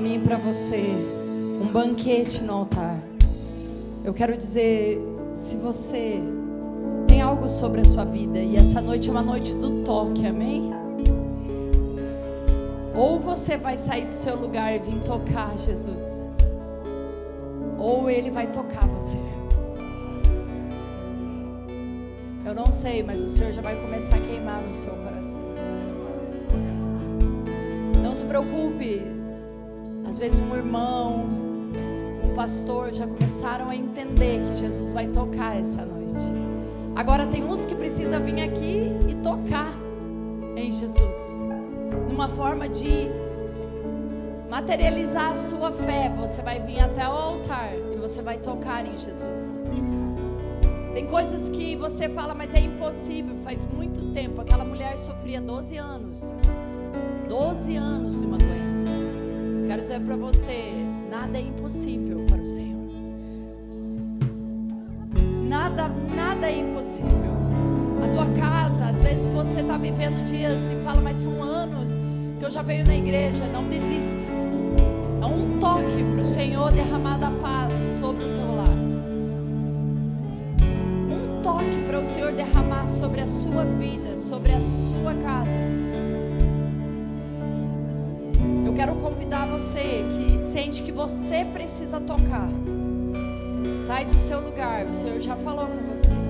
Mim e para você, um banquete no altar. Eu quero dizer, se você tem algo sobre a sua vida e essa noite é uma noite do toque, amém? Ou você vai sair do seu lugar e vir tocar Jesus, ou Ele vai tocar você. Eu não sei, mas o Senhor já vai começar a queimar no seu coração. Não se preocupe. Às vezes um irmão, um pastor já começaram a entender que Jesus vai tocar essa noite. Agora tem uns que precisam vir aqui e tocar em Jesus. Numa forma de materializar a sua fé, você vai vir até o altar e você vai tocar em Jesus. Tem coisas que você fala, mas é impossível. Faz muito tempo. Aquela mulher sofria 12 anos. 12 anos de uma doença. Quero dizer para você: nada é impossível para o Senhor. Nada, nada é impossível. A tua casa, às vezes você está vivendo dias e fala, mas são anos que eu já venho na igreja. Não desista. É um toque para o Senhor derramar da paz sobre o teu lar. Um toque para o Senhor derramar sobre a sua vida, sobre a sua casa. Quero convidar você que sente que você precisa tocar. Sai do seu lugar, o Senhor já falou com você.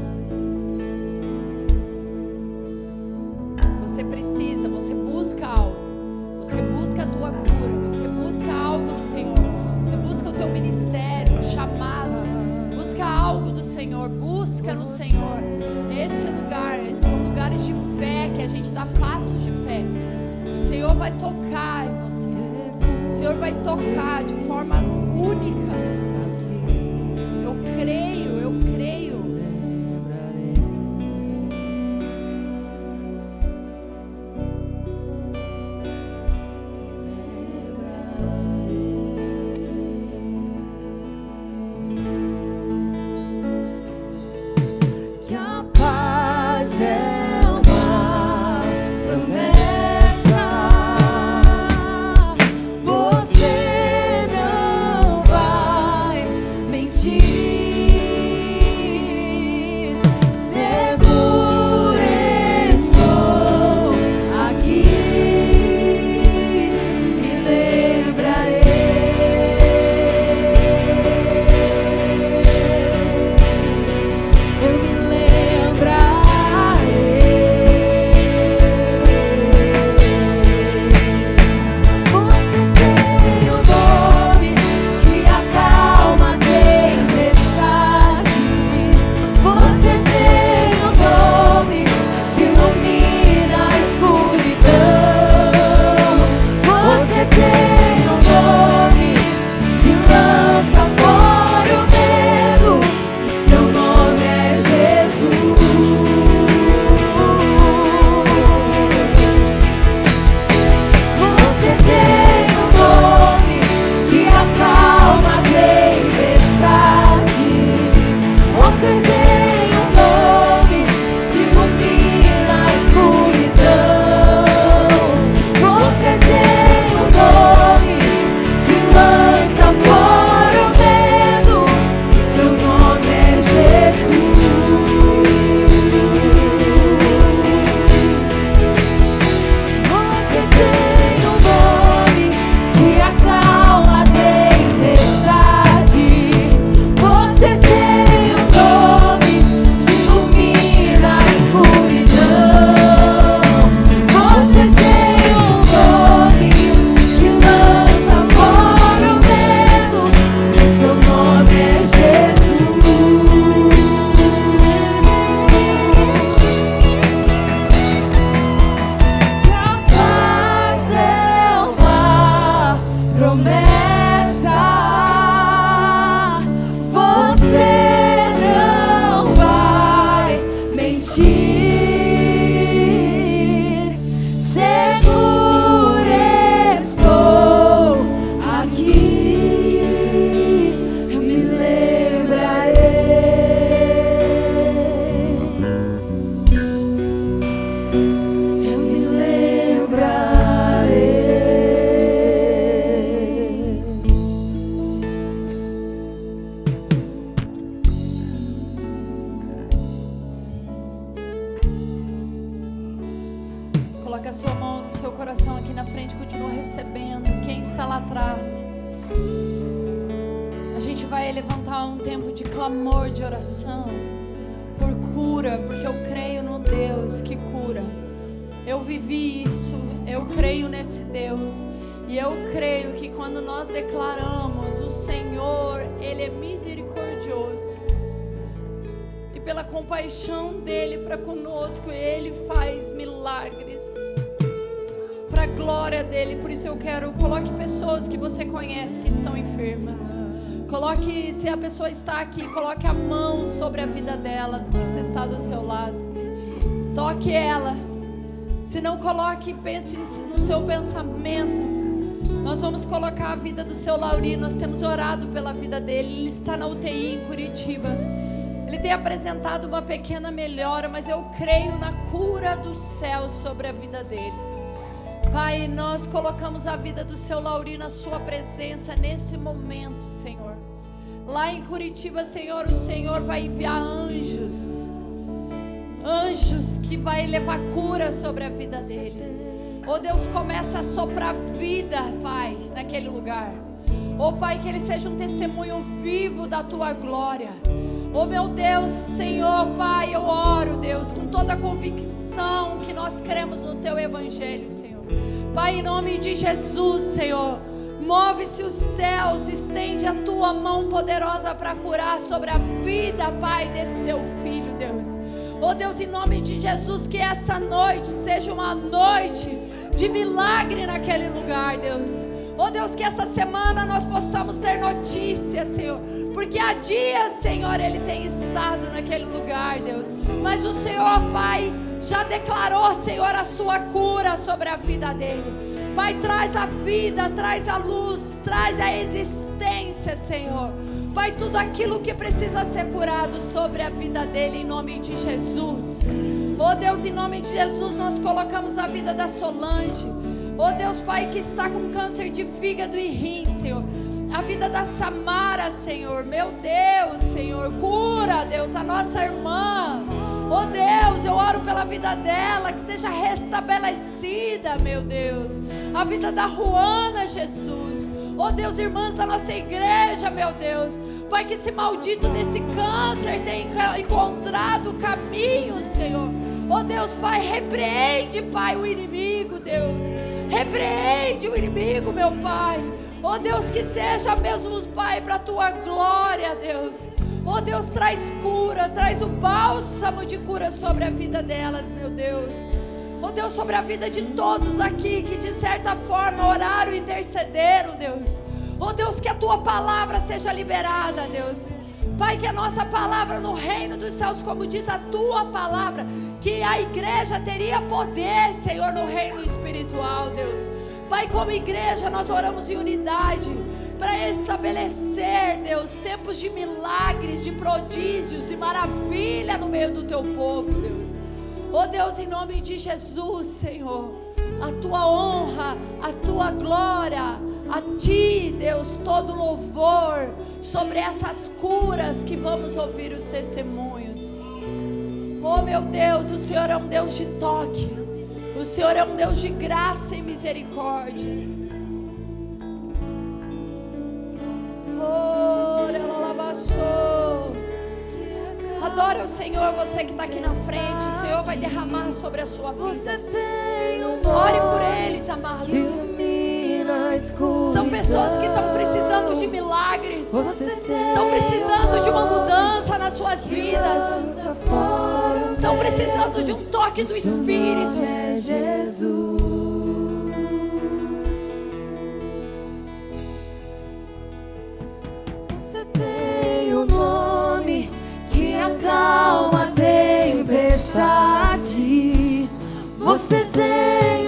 Coloque, pense no seu pensamento. Nós vamos colocar a vida do seu Lauri. Nós temos orado pela vida dele. Ele está na UTI em Curitiba. Ele tem apresentado uma pequena melhora, mas eu creio na cura do céu sobre a vida dele. Pai, nós colocamos a vida do seu Lauri na sua presença nesse momento, Senhor. Lá em Curitiba, Senhor, o Senhor vai enviar anjos. Anjos que vai levar cura sobre a vida dele. Oh Deus, começa a soprar vida, Pai, naquele lugar. Oh Pai, que ele seja um testemunho vivo da tua glória. Oh meu Deus, Senhor, Pai, eu oro, Deus, com toda a convicção que nós cremos no teu evangelho, Senhor. Pai, em nome de Jesus, Senhor. Move-se os céus, estende a tua mão poderosa para curar sobre a vida, Pai, desse teu filho, Deus. Oh Deus, em nome de Jesus, que essa noite seja uma noite de milagre naquele lugar, Deus. Oh Deus, que essa semana nós possamos ter notícias, Senhor. Porque há dias, Senhor, Ele tem estado naquele lugar, Deus. Mas o Senhor, Pai, já declarou, Senhor, a sua cura sobre a vida dele. Pai, traz a vida, traz a luz, traz a existência, Senhor. Pai, tudo aquilo que precisa ser curado sobre a vida dele, em nome de Jesus. Oh Deus, em nome de Jesus, nós colocamos a vida da Solange. Oh Deus, Pai, que está com câncer de fígado e rim, Senhor. A vida da Samara, Senhor. Meu Deus, Senhor. Cura, Deus, a nossa irmã. Oh Deus, eu oro pela vida dela, que seja restabelecida, meu Deus. A vida da Juana, Jesus. Oh Deus, irmãs da nossa igreja, meu Deus. Pai, que esse maldito desse câncer tenha encontrado caminho, Senhor. Oh Deus, Pai, repreende, Pai, o inimigo, Deus. Repreende o inimigo, meu Pai. Oh Deus, que seja mesmo, Pai, para a tua glória, Deus. Oh Deus, traz cura, traz o bálsamo de cura sobre a vida delas, meu Deus. Oh Deus, sobre a vida de todos aqui que de certa forma oraram e intercederam, Deus. Oh Deus, que a tua palavra seja liberada, Deus. Pai, que a nossa palavra no reino dos céus, como diz a tua palavra, que a igreja teria poder, Senhor, no reino espiritual, Deus. Pai, como igreja, nós oramos em unidade para estabelecer, Deus, tempos de milagres, de prodígios e maravilha no meio do teu povo, Deus. Oh Deus, em nome de Jesus, Senhor, a tua honra, a tua glória, a ti, Deus, todo louvor sobre essas curas que vamos ouvir os testemunhos. Oh meu Deus, o Senhor é um Deus de toque, o Senhor é um Deus de graça e misericórdia. Adore o Senhor, você que está aqui na frente. O Senhor vai derramar sobre a sua vida. Ore por eles, amados. São pessoas que estão precisando de milagres. Estão precisando de uma mudança nas suas vidas. Estão precisando de um toque do Espírito. Jesus. Calma tempestade. Você tem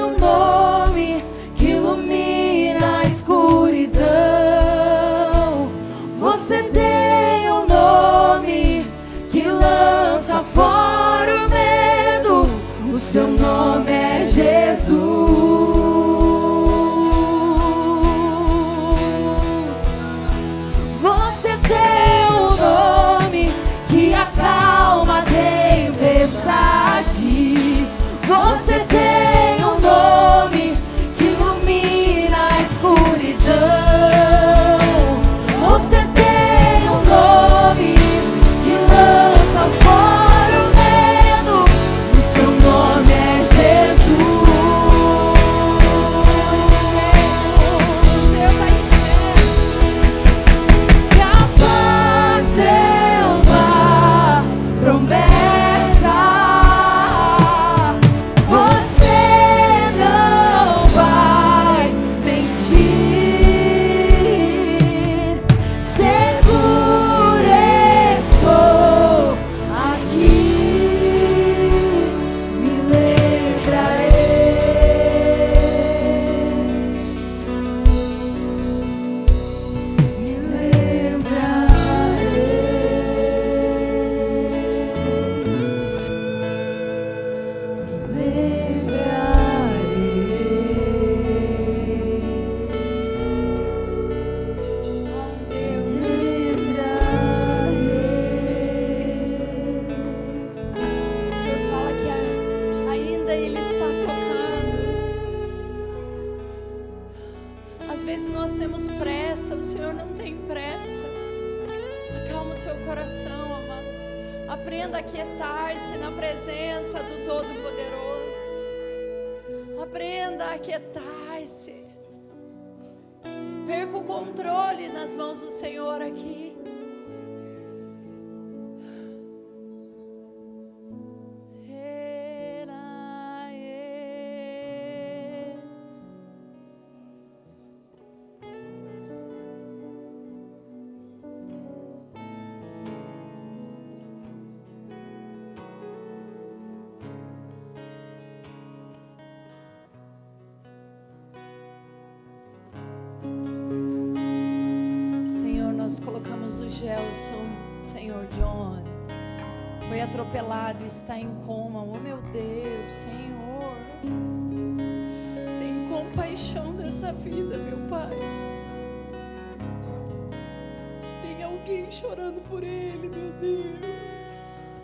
Gelson, Senhor John. Foi atropelado, está em coma. Oh meu Deus, Senhor. Tem compaixão dessa vida, meu Pai. Tem alguém chorando por ele, meu Deus.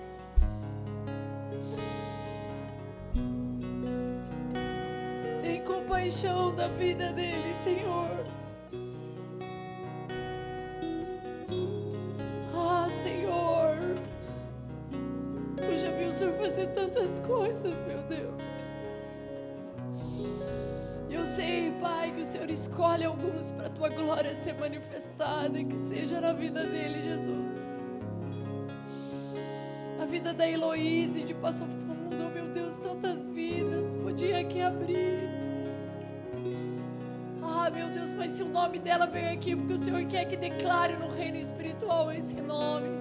Tem compaixão da vida dele, Senhor. Senhor fazer tantas coisas, meu Deus. Eu sei, Pai, que o Senhor escolhe alguns para a tua glória ser manifestada e que seja na vida dele, Jesus. A vida da Heloíse de Passo Fundo, meu Deus, tantas vidas podia aqui abrir. Ah, meu Deus, mas se o nome dela veio aqui, porque o Senhor quer que declare no reino espiritual esse nome.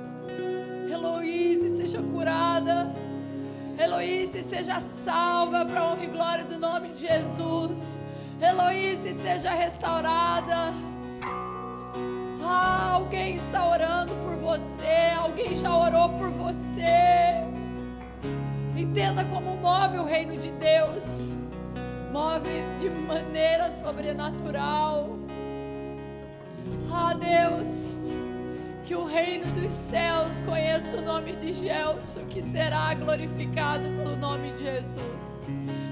Heloíse, seja curada. Heloíse, seja salva para a honra e glória do nome de Jesus. Heloíse, seja restaurada. Ah, alguém está orando por você. Alguém já orou por você. Entenda como move o reino de Deus move de maneira sobrenatural. Ah, Deus, que o reino dos céus conheça o nome de Gelson, que será glorificado pelo nome de Jesus,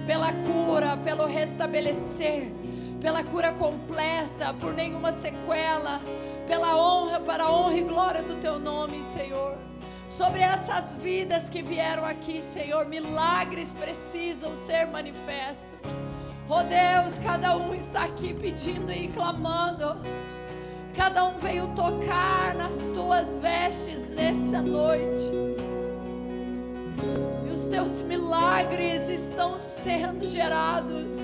pela cura, pelo restabelecer, pela cura completa, por nenhuma sequela, pela honra, para a honra e glória do teu nome, Senhor. Sobre essas vidas que vieram aqui, Senhor, milagres precisam ser manifestos. Oh Deus, cada um está aqui pedindo e clamando. Cada um veio tocar nas tuas vestes nessa noite. E os teus milagres estão sendo gerados.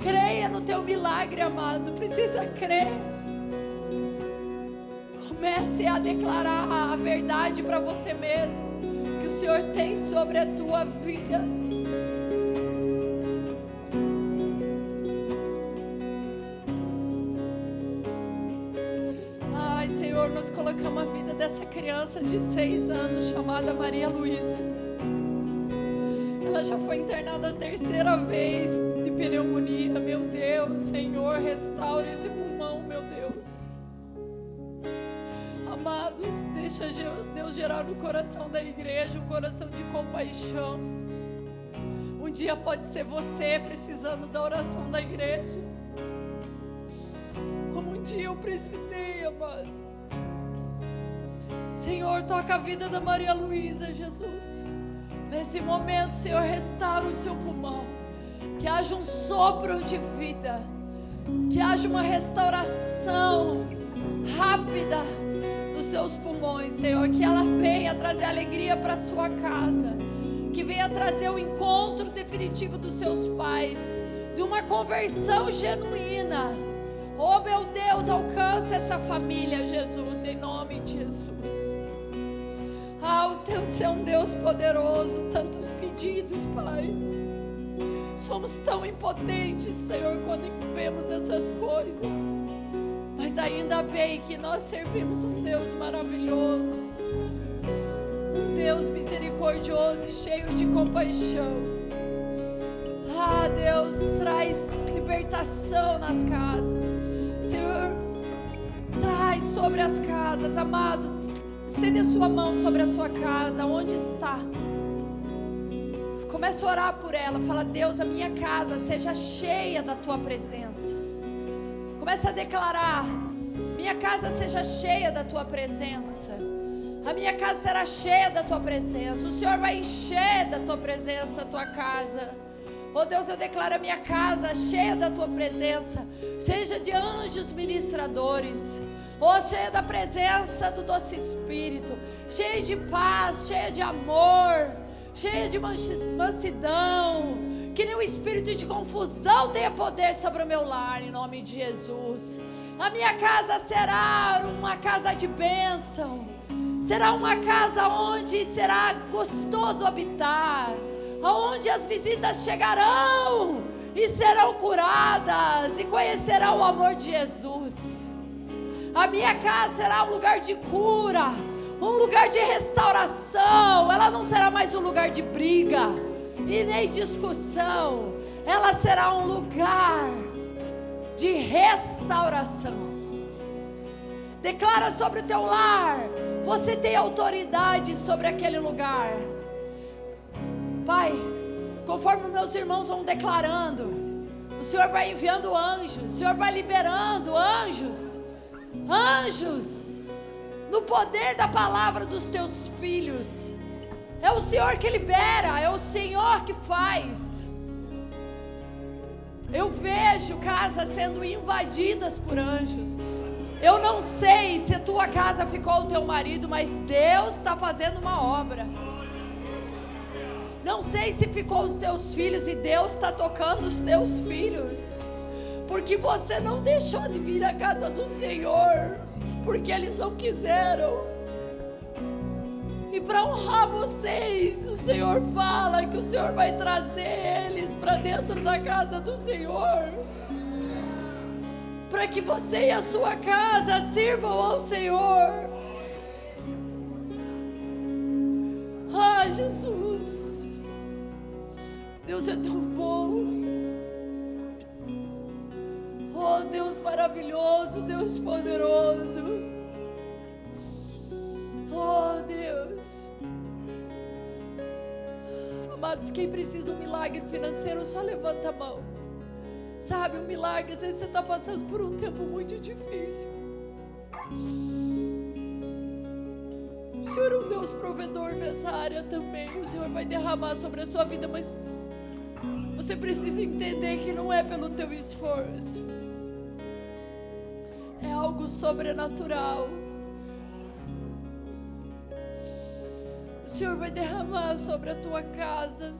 Creia no teu milagre, amado. Precisa crer. Comece a declarar a verdade para você mesmo que o Senhor tem sobre a tua vida. Colocamos a vida dessa criança de seis anos chamada Maria Luísa. Ela já foi internada a terceira vez de pneumonia. Meu Deus, Senhor, restaure esse pulmão, meu Deus. Amados, deixa Deus gerar no coração da igreja um coração de compaixão. Um dia pode ser você precisando da oração da igreja. Como um dia eu precisei. Senhor, toca a vida da Maria Luísa, Jesus. Nesse momento, Senhor, restaura o seu pulmão. Que haja um sopro de vida. Que haja uma restauração rápida dos seus pulmões, Senhor. Que ela venha trazer alegria para sua casa. Que venha trazer o encontro definitivo dos seus pais. De uma conversão genuína. Oh, meu Deus, alcança essa família, Jesus, em nome de Jesus. Ah, o teu é um Deus poderoso, tantos pedidos, Pai. Somos tão impotentes, Senhor, quando vemos essas coisas. Mas ainda bem que nós servimos um Deus maravilhoso. Um Deus misericordioso e cheio de compaixão. Ah, Deus, traz libertação nas casas. Senhor, traz sobre as casas, amados. Estende a sua mão sobre a sua casa, onde está. Começa a orar por ela. Fala, Deus, a minha casa seja cheia da tua presença. Começa a declarar minha casa seja cheia da tua presença. A minha casa será cheia da tua presença. O Senhor vai encher da tua presença a tua casa. Oh Deus, eu declaro a minha casa cheia da tua presença, seja de anjos ministradores. Oh, cheia da presença do doce Espírito, cheia de paz, cheia de amor, cheia de mansidão. Que nenhum espírito de confusão tenha poder sobre o meu lar, em nome de Jesus. A minha casa será uma casa de bênção, será uma casa onde será gostoso habitar, onde as visitas chegarão e serão curadas e conhecerão o amor de Jesus. A minha casa será um lugar de cura, um lugar de restauração. Ela não será mais um lugar de briga e nem discussão. Ela será um lugar de restauração. Declara sobre o teu lar. Você tem autoridade sobre aquele lugar. Pai, conforme meus irmãos vão declarando, o Senhor vai enviando anjos, o Senhor vai liberando anjos, anjos, no poder da palavra dos teus filhos. É o Senhor que libera, é o Senhor que faz. Eu vejo casas sendo invadidas por anjos. Eu não sei se a tua casa ficou o teu marido, mas Deus está fazendo uma obra. Não sei se ficou os teus filhos e Deus está tocando os teus filhos. Porque você não deixou de vir à casa do Senhor, porque eles não quiseram. E para honrar vocês, o Senhor fala que o Senhor vai trazer eles para dentro da casa do Senhor. Para que você e a sua casa sirvam ao Senhor. Ah, Jesus. Deus é tão bom. Oh, Deus maravilhoso, Deus poderoso. Oh Deus. Amados, quem precisa um milagre financeiro, só levanta a mão. Sabe, um milagre, às vezes você está passando por um tempo muito difícil. O Senhor é um Deus provedor nessa área também. O Senhor vai derramar sobre a sua vida, mas você precisa entender que não é pelo teu esforço. Sobrenatural. o Senhor vai derramar sobre a tua casa.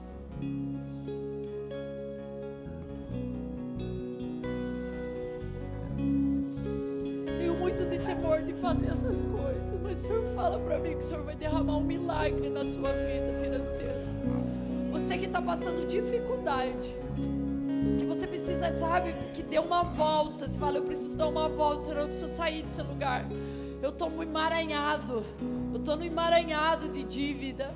Tenho muito de temor de fazer essas coisas, mas o Senhor fala para mim que o Senhor vai derramar um milagre na sua vida financeira. Você que está passando dificuldade, que você precisa, sabe, que dê uma volta. Você fala, eu preciso dar uma volta, senão eu preciso sair desse lugar. Eu estou muito emaranhado. Eu estou no emaranhado de dívida.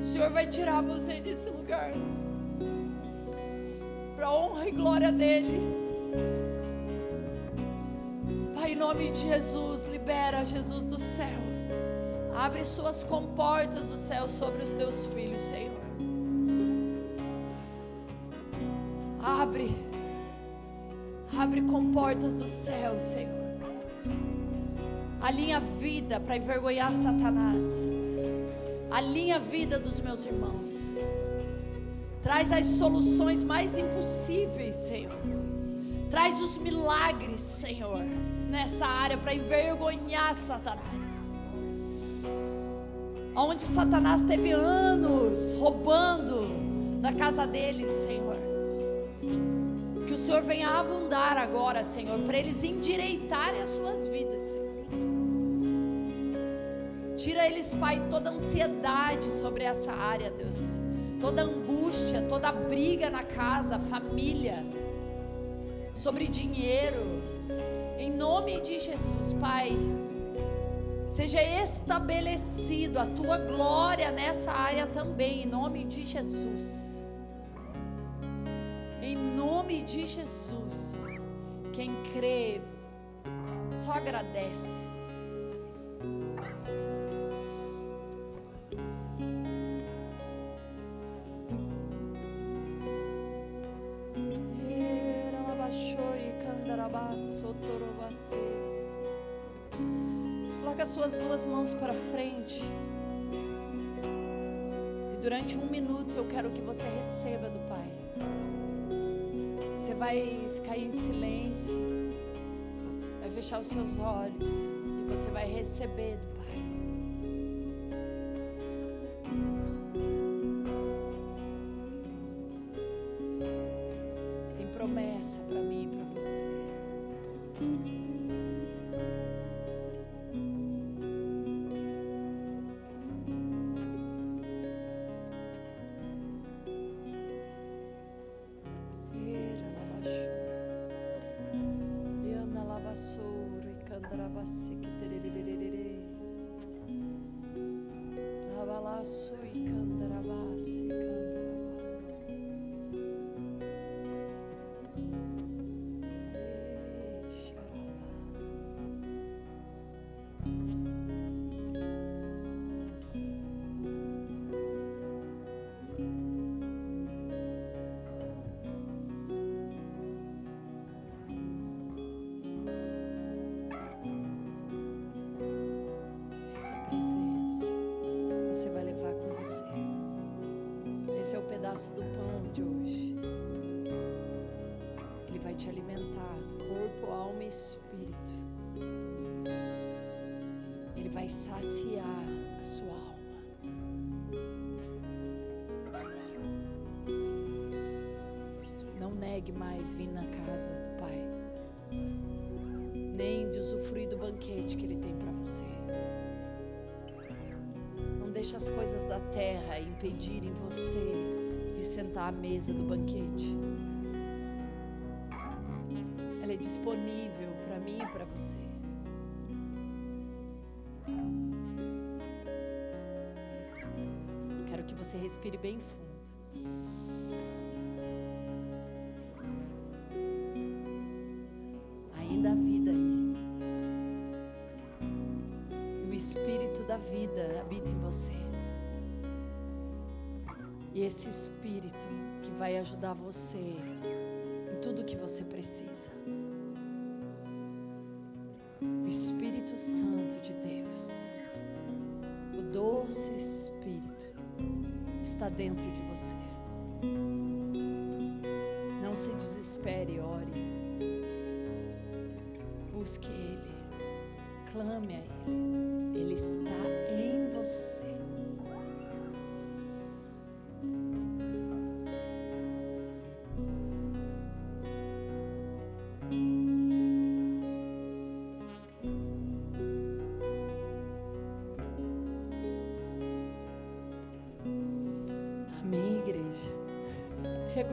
O Senhor vai tirar você desse lugar. Para honra e glória dEle. Pai, em nome de Jesus, libera Jesus do céu. Abre suas comportas do céu sobre os teus filhos, Senhor. Abre. Abre comportas do céu, Senhor. Alinha a vida para envergonhar Satanás. Alinha a vida dos meus irmãos. Traz as soluções mais impossíveis, Senhor. Traz os milagres, Senhor, nessa área para envergonhar Satanás. Onde Satanás teve anos roubando da casa deles, Senhor. Senhor venha abundar agora, Senhor, para eles endireitarem as suas vidas, Senhor. Tira eles, Pai, toda ansiedade sobre essa área, Deus. Toda angústia, toda briga na casa, família, sobre dinheiro. Em nome de Jesus, Pai. Seja estabelecido a tua glória nessa área também, em nome de Jesus. Nome de Jesus. Quem crê, só agradece. Coloca as suas duas mãos para frente. E durante um minuto eu quero que você receba do Pai. Você vai ficar em silêncio, vai fechar os seus olhos e você vai receber do pedaço do pão de hoje. Ele vai te alimentar, corpo, alma e espírito. Ele vai saciar a sua alma. Não negue mais vir na casa do Pai, nem de usufruir do banquete que Ele tem para você. Não deixe as coisas da terra impedirem você de sentar à mesa do banquete. Ela é disponível para mim e para você. Quero que você respire bem fundo. Ajudar você em tudo que você precisa. O Espírito Santo de Deus, o doce Espírito, está dentro de você. Não se desespere, ore. Busque Ele, clame a Ele.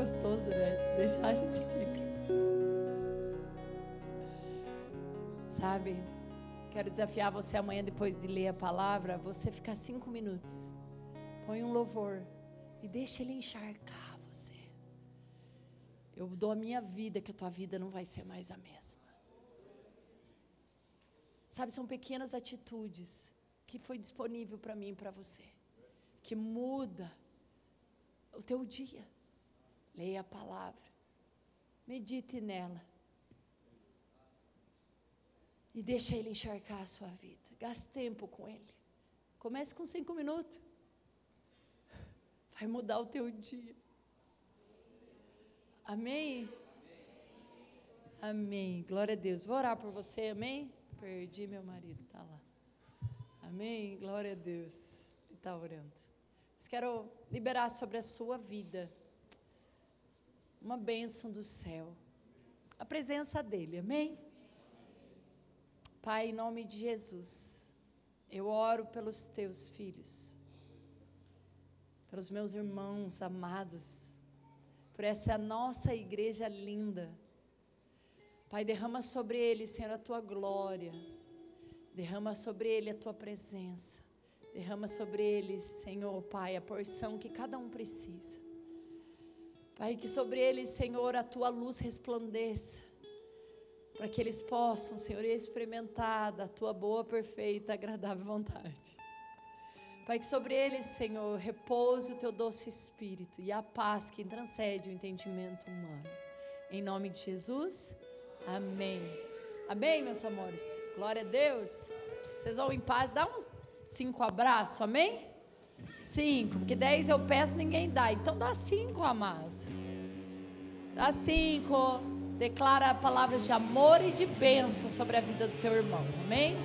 Gostoso, né? Deixar a gente fica. Sabe? Quero desafiar você amanhã, depois de ler a palavra, você ficar cinco minutos. Põe um louvor e deixa ele encharcar você. Eu dou a minha vida, que a tua vida não vai ser mais a mesma. Sabe, são pequenas atitudes que foi disponível para mim e para você, que muda o teu dia. Leia a palavra, medite nela. E deixa ele encharcar a sua vida. Gaste tempo com ele. Comece com cinco minutos. Vai mudar o teu dia. Amém? Amém. Glória a Deus. Vou orar por você, amém? Perdi meu marido, tá lá. Amém? Glória a Deus. Ele está orando. Mas quero liberar sobre a sua vida uma bênção do céu. A presença dele, amém? Pai, em nome de Jesus, eu oro pelos teus filhos, pelos meus irmãos amados, por essa nossa igreja linda. Pai, derrama sobre eles, Senhor, a tua glória, derrama sobre ele a tua presença, derrama sobre eles, Senhor, Pai, a porção que cada um precisa. Pai, que sobre eles, Senhor, a tua luz resplandeça, para que eles possam, Senhor, experimentar da tua boa, perfeita, agradável vontade. Pai, que sobre eles, Senhor, repouse o teu doce espírito e a paz que transcende o entendimento humano. Em nome de Jesus, amém. Amém, meus amores. Glória a Deus. Vocês vão em paz, dá uns cinco abraços, amém? Cinco, porque dez eu peço, ninguém dá. Então dá cinco, amado. Dá cinco. Declara palavras de amor e de bênção sobre a vida do teu irmão, amém?